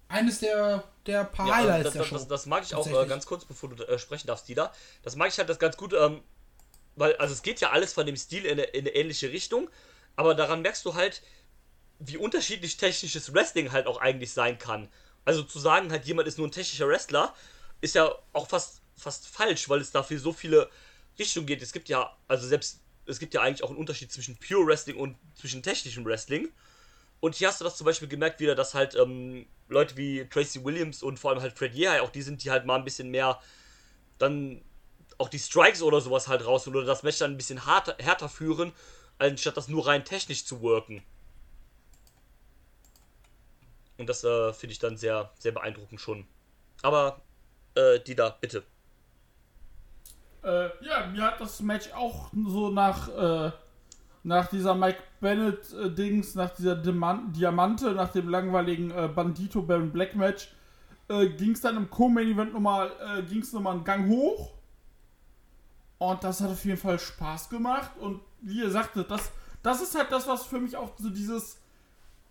eines der, der paar ja, Highlights das, Show. Das, das mag ich auch äh, ganz kurz, bevor du äh, sprechen darfst, Dieter. Das mag ich halt das ganz gut, ähm, weil, also es geht ja alles von dem Stil in eine, in eine ähnliche Richtung, aber daran merkst du halt, wie unterschiedlich technisches Wrestling halt auch eigentlich sein kann. Also zu sagen, halt jemand ist nur ein technischer Wrestler, ist ja auch fast, fast falsch, weil es dafür so viele Richtungen geht. Es gibt ja, also selbst, es gibt ja eigentlich auch einen Unterschied zwischen Pure Wrestling und zwischen technischem Wrestling. Und hier hast du das zum Beispiel gemerkt wieder, dass halt ähm, Leute wie Tracy Williams und vor allem halt Fred Yeager, auch die sind, die halt mal ein bisschen mehr dann auch die Strikes oder sowas halt raus oder das Match dann ein bisschen harter, härter führen, anstatt das nur rein technisch zu worken. Und das äh, finde ich dann sehr, sehr beeindruckend schon. Aber, äh, Dida, bitte. Äh, ja, mir hat das Match auch so nach, äh, nach dieser Mike Bennett-Dings, äh, nach dieser Diman Diamante, nach dem langweiligen äh, Bandito Baron Black Match, äh, ging es dann im Co-Main-Event nochmal, äh, ging es nochmal einen Gang hoch. Und das hat auf jeden Fall Spaß gemacht. Und wie ihr sagtet, das, das ist halt das, was für mich auch so dieses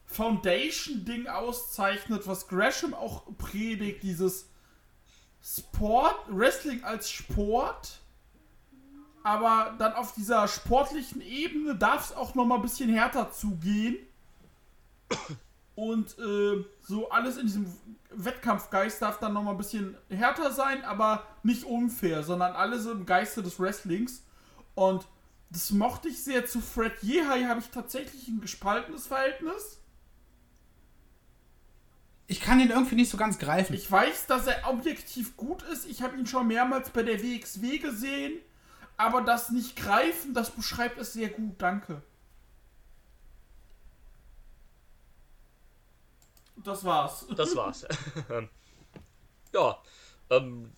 Foundation-Ding auszeichnet, was Gresham auch predigt, dieses Sport, Wrestling als Sport, aber dann auf dieser sportlichen Ebene darf es auch noch mal ein bisschen härter zugehen. Und äh, so alles in diesem Wettkampfgeist darf dann noch mal ein bisschen härter sein, aber nicht unfair, sondern alles im Geiste des Wrestlings. Und das mochte ich sehr. Zu Fred Yehai habe ich tatsächlich ein gespaltenes Verhältnis. Ich kann ihn irgendwie nicht so ganz greifen. Ich weiß, dass er objektiv gut ist. Ich habe ihn schon mehrmals bei der WXW gesehen. Aber das nicht greifen, das beschreibt es sehr gut. Danke. Das war's. Das war's. ja. Ähm,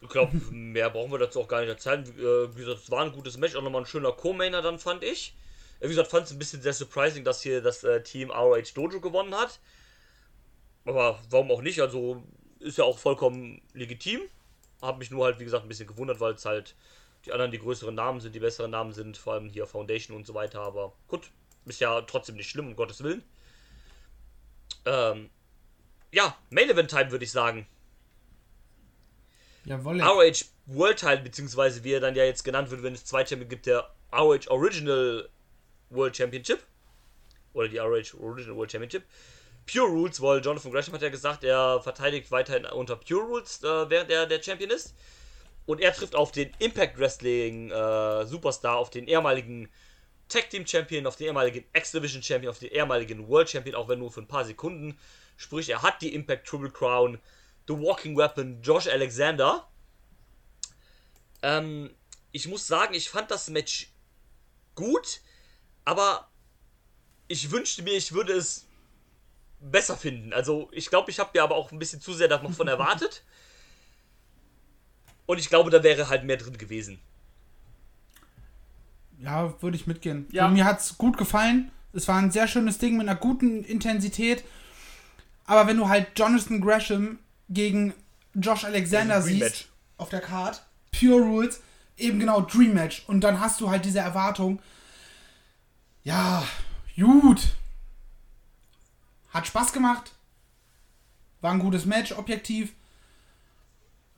ich glaube, mehr brauchen wir dazu auch gar nicht erzählen. Äh, wie gesagt, es war ein gutes Match. Auch nochmal ein schöner Co-Mainer dann, fand ich. Äh, wie gesagt, fand es ein bisschen sehr surprising, dass hier das äh, Team ROH Dojo gewonnen hat. Aber warum auch nicht? Also ist ja auch vollkommen legitim. Hab mich nur halt, wie gesagt, ein bisschen gewundert, weil es halt die anderen die größeren Namen sind, die besseren Namen sind, vor allem hier Foundation und so weiter. Aber gut, ist ja trotzdem nicht schlimm, um Gottes Willen. Ähm, ja, Main Event Time würde ich sagen. Jawolle. ROH World Title, beziehungsweise wie er dann ja jetzt genannt wird, wenn es zwei Champion gibt, der ROH Original World Championship. Oder die ROH Original World Championship. Pure Rules, weil Jonathan Gresham hat ja gesagt, er verteidigt weiterhin unter Pure Rules, äh, während er der Champion ist. Und er trifft auf den Impact Wrestling äh, Superstar, auf den ehemaligen Tag Team Champion, auf den ehemaligen X-Division Champion, auf den ehemaligen World Champion, auch wenn nur für ein paar Sekunden. Sprich, er hat die Impact Triple Crown, The Walking Weapon, Josh Alexander. Ähm, ich muss sagen, ich fand das Match gut, aber ich wünschte mir, ich würde es besser finden. Also ich glaube, ich habe mir aber auch ein bisschen zu sehr davon erwartet. Und ich glaube, da wäre halt mehr drin gewesen. Ja, würde ich mitgehen. Ja. Mir hat es gut gefallen. Es war ein sehr schönes Ding mit einer guten Intensität. Aber wenn du halt Jonathan Gresham gegen Josh Alexander siehst auf der Card, Pure Rules, eben genau Dream Match. Und dann hast du halt diese Erwartung. Ja, gut. Hat Spaß gemacht. War ein gutes Match, objektiv.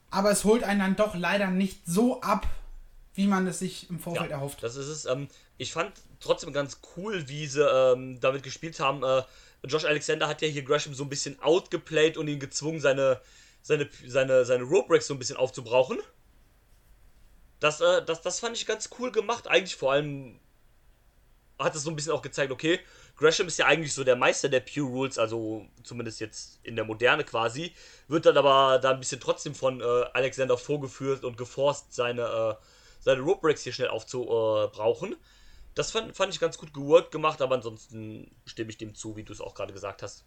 Aber es holt einen dann doch leider nicht so ab, wie man es sich im Vorfeld ja, erhofft. Das ist es. Ähm, ich fand trotzdem ganz cool, wie sie ähm, damit gespielt haben. Äh, Josh Alexander hat ja hier Gresham so ein bisschen outgeplayed und ihn gezwungen, seine, seine, seine, seine Rope Breaks so ein bisschen aufzubrauchen. Das, äh, das, das fand ich ganz cool gemacht. Eigentlich vor allem hat es so ein bisschen auch gezeigt, okay, Gresham ist ja eigentlich so der Meister der Pure Rules, also zumindest jetzt in der Moderne quasi, wird dann aber da ein bisschen trotzdem von äh, Alexander vorgeführt und geforst, seine, äh, seine Rope Breaks hier schnell aufzubrauchen. Das fand, fand ich ganz gut geworkt gemacht, aber ansonsten stimme ich dem zu, wie du es auch gerade gesagt hast.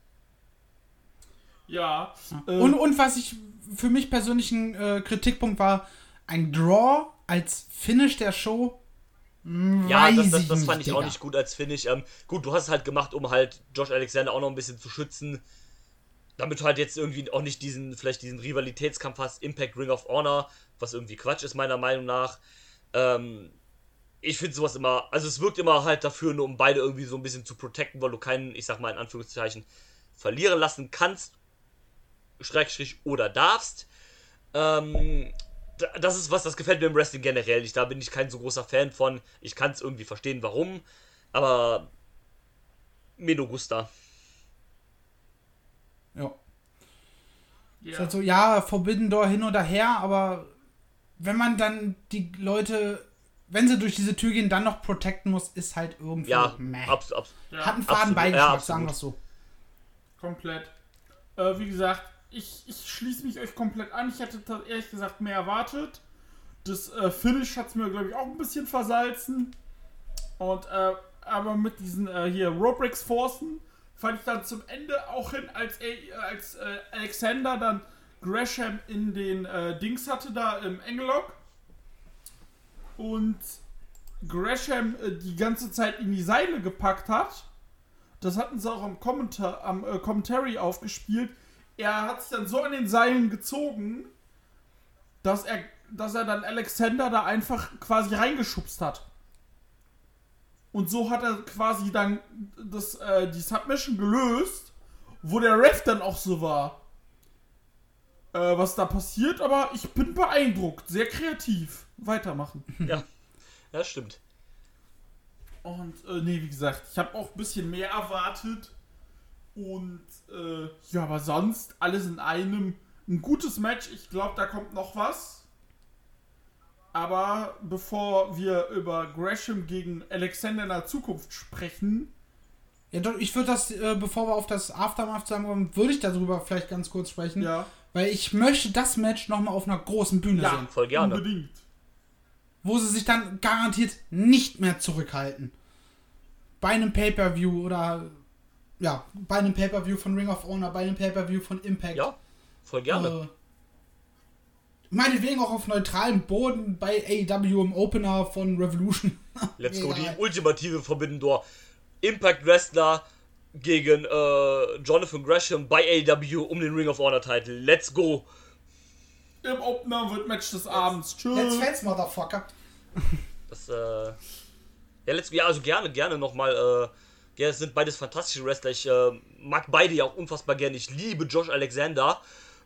Ja. Äh, Und, und was ich für mich persönlich ein äh, Kritikpunkt war, ein Draw als Finish der Show. hm, Ja, das, das, das fand ich auch nicht gut als Finish. Ähm, gut, du hast es halt gemacht, um halt Josh Alexander auch noch ein bisschen zu schützen. Damit du halt jetzt irgendwie auch nicht diesen, vielleicht diesen Rivalitätskampf hast, Impact Ring of Honor, was irgendwie Quatsch ist, meiner Meinung nach. Ähm, ich finde sowas immer, also es wirkt immer halt dafür, nur um beide irgendwie so ein bisschen zu protecten, weil du keinen, ich sag mal in Anführungszeichen, verlieren lassen kannst, Schrägstrich oder darfst. Ähm, da- das ist was, das gefällt mir im Wrestling generell nicht. Da bin ich kein so großer Fan von. Ich kann es irgendwie verstehen, warum. Aber me no gusta. Ja. Ist ja. halt so, ja, Forbidden Door hin oder her, aber wenn man dann die Leute, wenn sie durch diese Tür gehen, dann noch protecten muss, ist halt irgendwie Ja, meh. abs, abs, ja, Hat einen absolut, faden ja, sagen wir es so. komplett. Äh, wie gesagt, ich, ich schließe mich euch komplett an. Ich hätte ehrlich gesagt mehr erwartet. Das äh, Finish hat es mir, glaube ich, auch ein bisschen versalzen. Und, äh, aber mit diesen äh, hier Robrix Forcen fand ich dann zum Ende auch hin, als, äh, als äh, Alexander dann Gresham in den äh, Dings hatte, da im Engelock. Und Gresham äh, die ganze Zeit in die Seile gepackt hat. Das hatten sie auch am, Kommentar, am äh, Commentary aufgespielt. Er hat sich dann so an den Seilen gezogen, dass er, dass er dann Alexander da einfach quasi reingeschubst hat. Und so hat er quasi dann das, äh, die Submission gelöst, wo der Ref dann auch so war. Äh, was da passiert, aber ich bin beeindruckt. Sehr kreativ. Weitermachen. Ja, das stimmt. Und äh, nee, wie gesagt, ich habe auch ein bisschen mehr erwartet. Und äh, ja, aber sonst alles in einem ein gutes Match. Ich glaube, da kommt noch was. Aber bevor wir über Gresham gegen Alexander in der Zukunft sprechen, Ja, doch, ich würde das, äh, bevor wir auf das Aftermath zusammenkommen, würde ich darüber vielleicht ganz kurz sprechen. ja, Weil ich möchte das Match nochmal auf einer großen Bühne ja, sehen. voll gerne. unbedingt. Wo sie sich dann garantiert nicht mehr zurückhalten. Bei einem Pay-Per-View oder ja, bei einem Pay-Per-View von Ring of Honor, bei einem Pay-Per-View von Impact. Ja, voll gerne. Äh, meinetwegen auch auf neutralem Boden bei AEW im Opener von Revolution. Let's go, die ultimative Forbidden Door. Impact Wrestler gegen äh, Jonathan Gresham bei AEW um den Ring of Honor Title. Let's go. Im Opener wird Match des Abends. Let's Tschüss. Fans, Motherfucker. Das, äh. Ja, let's, ja also gerne, gerne nochmal. Äh, ja, es sind beides fantastische Wrestler. Ich äh, mag beide ja auch unfassbar gerne. Ich liebe Josh Alexander.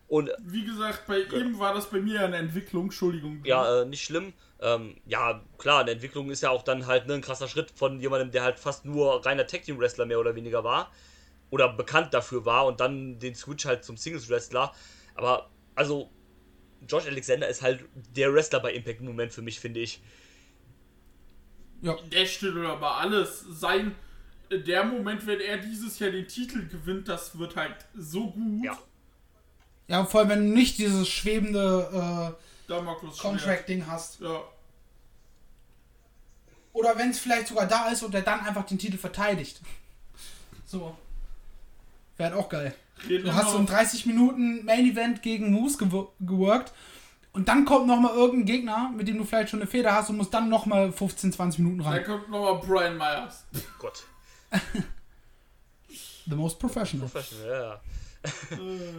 Und Wie gesagt, bei ihm war das bei mir eine Entwicklung. Entschuldigung. ja, äh, nicht schlimm. Ähm, ja, klar, eine Entwicklung ist ja auch dann halt ne, ein krasser Schritt von jemandem, der halt fast nur reiner Tag Team Wrestler mehr oder weniger war. Oder bekannt dafür war und dann den Switch halt zum Singles Wrestler. Aber, also, Josh Alexander ist halt der Wrestler bei Impact im Moment für mich, finde ich. Ja. Der steht über alles. Sein, der Moment, wenn er dieses Jahr den Titel gewinnt, das wird halt so gut. Ja. Ja, vor allem, wenn du nicht dieses schwebende Damoklus äh, Contract-Ding hast. Ja. Oder wenn es vielleicht sogar da ist und der dann einfach den Titel verteidigt. So. Wäre auch geil. Reden Du hast so ein 30 Minuten Main Event gegen Moose gewo- geworkt und dann kommt nochmal irgendein Gegner, mit dem du vielleicht schon eine Feder hast und musst dann nochmal 15, 20 Minuten Dann rein. kommt nochmal Brian Myers. Gott. The most professional. Professional, ja.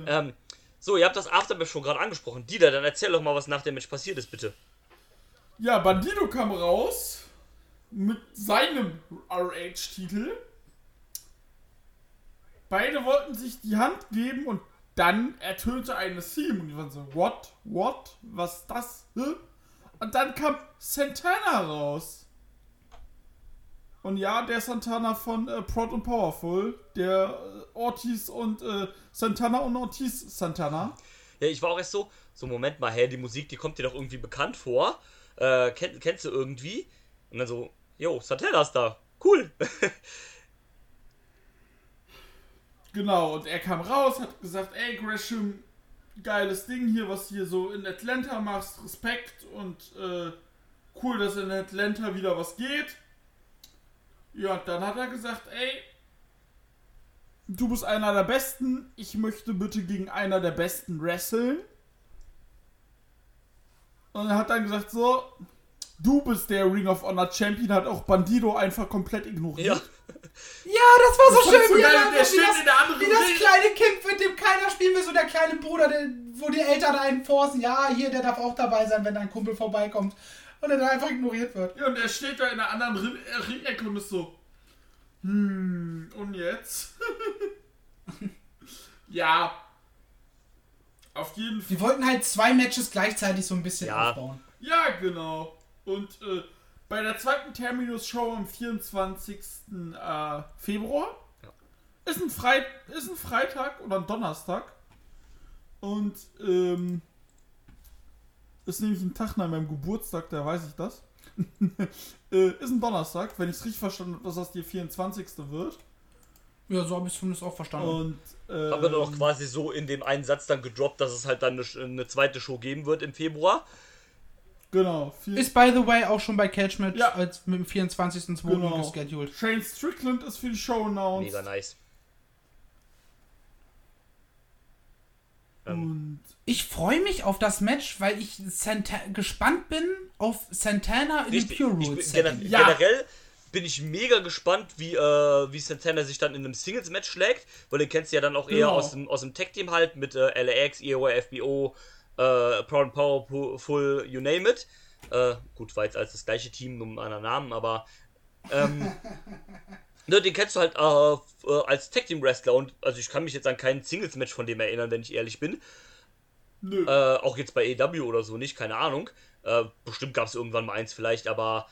ja. ähm, so, ihr habt das Aftermath schon gerade angesprochen. Dieter, dann erzähl doch mal, was nach dem Match passiert ist, bitte. Ja, Bandido kam raus mit seinem RH-Titel. Beide wollten sich die Hand geben und dann ertönte eine Theme und die waren so, what, what, was das? Und dann kam Santana raus. Und ja, der Santana von äh, Proud and Powerful, der äh, Ortiz und äh, Santana und Ortiz Santana. Ja, ich war auch erst so, so Moment mal, hä, die Musik, die kommt dir doch irgendwie bekannt vor. Äh, kenn, kennst du irgendwie? Und dann so, jo, Santana ist da. Cool. Genau, und er kam raus, hat gesagt, ey Gresham, geiles Ding hier, was du hier so in Atlanta machst, Respekt und äh, cool, dass in Atlanta wieder was geht. Ja, dann hat er gesagt, ey, du bist einer der Besten, ich möchte bitte gegen einer der Besten wresteln. Und er hat dann gesagt, so, du bist der Ring of Honor Champion, hat auch Bandido einfach komplett ignoriert. Ja, Ja, das war so Das fand schön, so wie, geil, er- der wie, steht das, in der anderen wie das kleine Kind, mit dem keiner spielen will, so der kleine Bruder, der, wo die Eltern einen forcen, ja, hier, der darf auch dabei sein, wenn dein Kumpel vorbeikommt. Und er dann einfach ignoriert wird. Ja, und er steht da in der anderen äh, Ringecke und ist so, hm, und jetzt? ja. Auf jeden Fall. Die wollten halt zwei Matches gleichzeitig so ein bisschen Ja. aufbauen. Ja, genau. Und äh, bei der zweiten Terminus-Show am 24. Äh, Februar ist, ein Freit ist ein Freitag oder ein Donnerstag. Und ähm, ist nämlich ein Tag nach meinem Geburtstag, da weiß ich das. äh, ist ein Donnerstag, wenn ich es richtig verstanden habe, dass das die 24. wird. Ja, so habe ich es zumindest auch verstanden. Und ähm, haben wir doch quasi so in dem einen Satz dann gedroppt, dass es halt dann eine, eine zweite Show geben wird im Februar. genau, Ist, by the way, auch schon bei Catchmatch Ja. als mit dem 24.2. Genau. gescheduled. Shane Strickland ist für die Show announced. Mega nice. Und Ich freue mich auf das Match, weil ich Santa gespannt bin auf Santana in Richtig. Pure Rules gener. Ja. Generell bin ich mega gespannt, wie, äh, wie Santana sich dann in einem Singles-Match schlägt, weil den kennst du ja dann auch eher Genau. aus dem, aus dem Tag-Team halt mit äh, LAX, EOA, FBO, äh, Proud and Powerful, you name it. Äh, gut, war jetzt als das gleiche Team, nur mit anderen Namen, aber ähm, ne, den kennst du halt äh, äh, als Tag-Team-Wrestler und also ich kann mich jetzt an kein Singles-Match von dem erinnern, wenn ich ehrlich bin. Nö. Äh, auch jetzt bei EW oder so nicht, keine Ahnung. Äh, bestimmt gab es irgendwann mal eins vielleicht, aber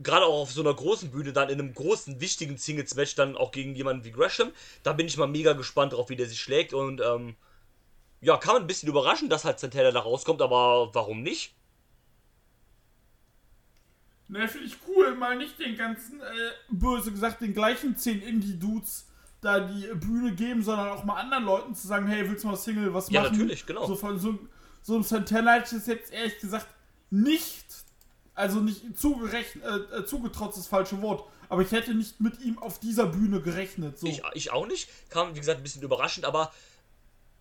gerade auch auf so einer großen Bühne, dann in einem großen, wichtigen Singles-Match, dann auch gegen jemanden wie Gresham, da bin ich mal mega gespannt drauf, wie der sich schlägt und ähm, ja, kann man ein bisschen überraschen, dass halt Santana da rauskommt, aber warum nicht? Ne, finde ich cool, mal nicht den ganzen, äh, böse gesagt, den gleichen 10 Indie-Dudes da die Bühne geben, sondern auch mal anderen Leuten zu sagen, hey, willst du mal Single was Ja, machen? natürlich, genau. So von so, so einem Santana hätte ich das jetzt ehrlich gesagt nicht, also nicht äh, äh, zugetraut ist das falsche Wort, aber ich hätte nicht mit ihm auf dieser Bühne gerechnet. So. Ich, ich auch nicht. Kam, wie gesagt, ein bisschen überraschend, aber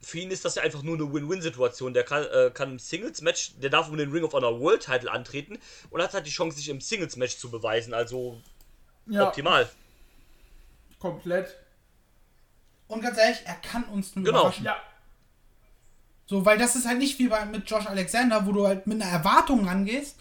für ihn ist das ja einfach nur eine Win-Win-Situation. Der kann, äh, kann im Singles-Match, der darf um den Ring of Honor World Title antreten und hat halt die Chance, sich im Singles-Match zu beweisen. Also ja, optimal. komplett. Und ganz ehrlich, er kann uns nur Genau. überraschen. Ja, So, weil das ist halt nicht wie bei, mit Josh Alexander, wo du halt mit einer Erwartung rangehst,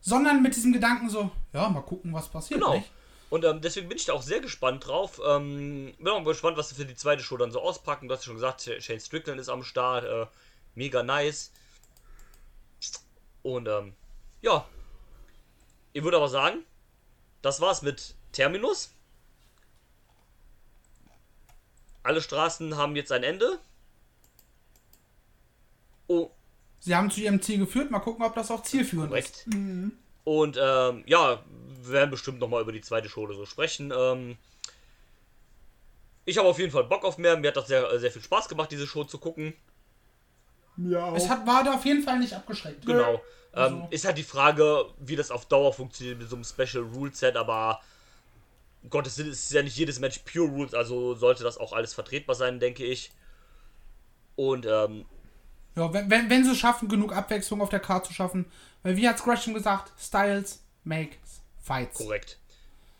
sondern mit diesem Gedanken so, ja, mal gucken, was passiert. Genau. Nicht? Und ähm, deswegen bin ich da auch sehr gespannt drauf. Ähm, bin auch mal gespannt, was sie für die zweite Show dann so auspacken. Du hast ja schon gesagt, Shane Strickland ist am Start. Äh, mega nice. Und ähm, ja. Ich würde aber sagen, das war's mit Terminus. Alle Straßen haben jetzt ein Ende. Oh, Sie haben zu ihrem Ziel geführt, mal gucken, ob das auch zielführend ist. Korrekt. Und ähm, ja, wir werden bestimmt nochmal über die zweite Show oder so sprechen. Ähm, ich habe auf jeden Fall Bock auf mehr. Mir hat das sehr, sehr viel Spaß gemacht, diese Show zu gucken. auch. Es hat, war da auf jeden Fall nicht abgeschreckt. Genau. Also- Ähm, ist halt die Frage, wie das auf Dauer funktioniert mit so einem Special Rule Set, aber um Gottes Willen ist ja nicht jedes Match Pure Rules, also sollte das auch alles vertretbar sein, denke ich. Und ähm, Ja, wenn, wenn, wenn sie es schaffen, genug Abwechslung auf der Karte zu schaffen, weil wie hat Gresham gesagt, Styles makes fights. Korrekt.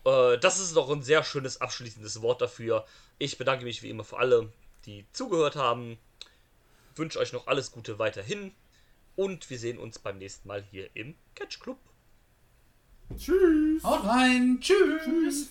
Äh, das ist doch ein sehr schönes abschließendes Wort dafür. Ich bedanke mich wie immer für alle, die zugehört haben. Wünsche euch noch alles Gute weiterhin. Und wir sehen uns beim nächsten Mal hier im Catch Club. Tschüss. Haut rein, tschüss.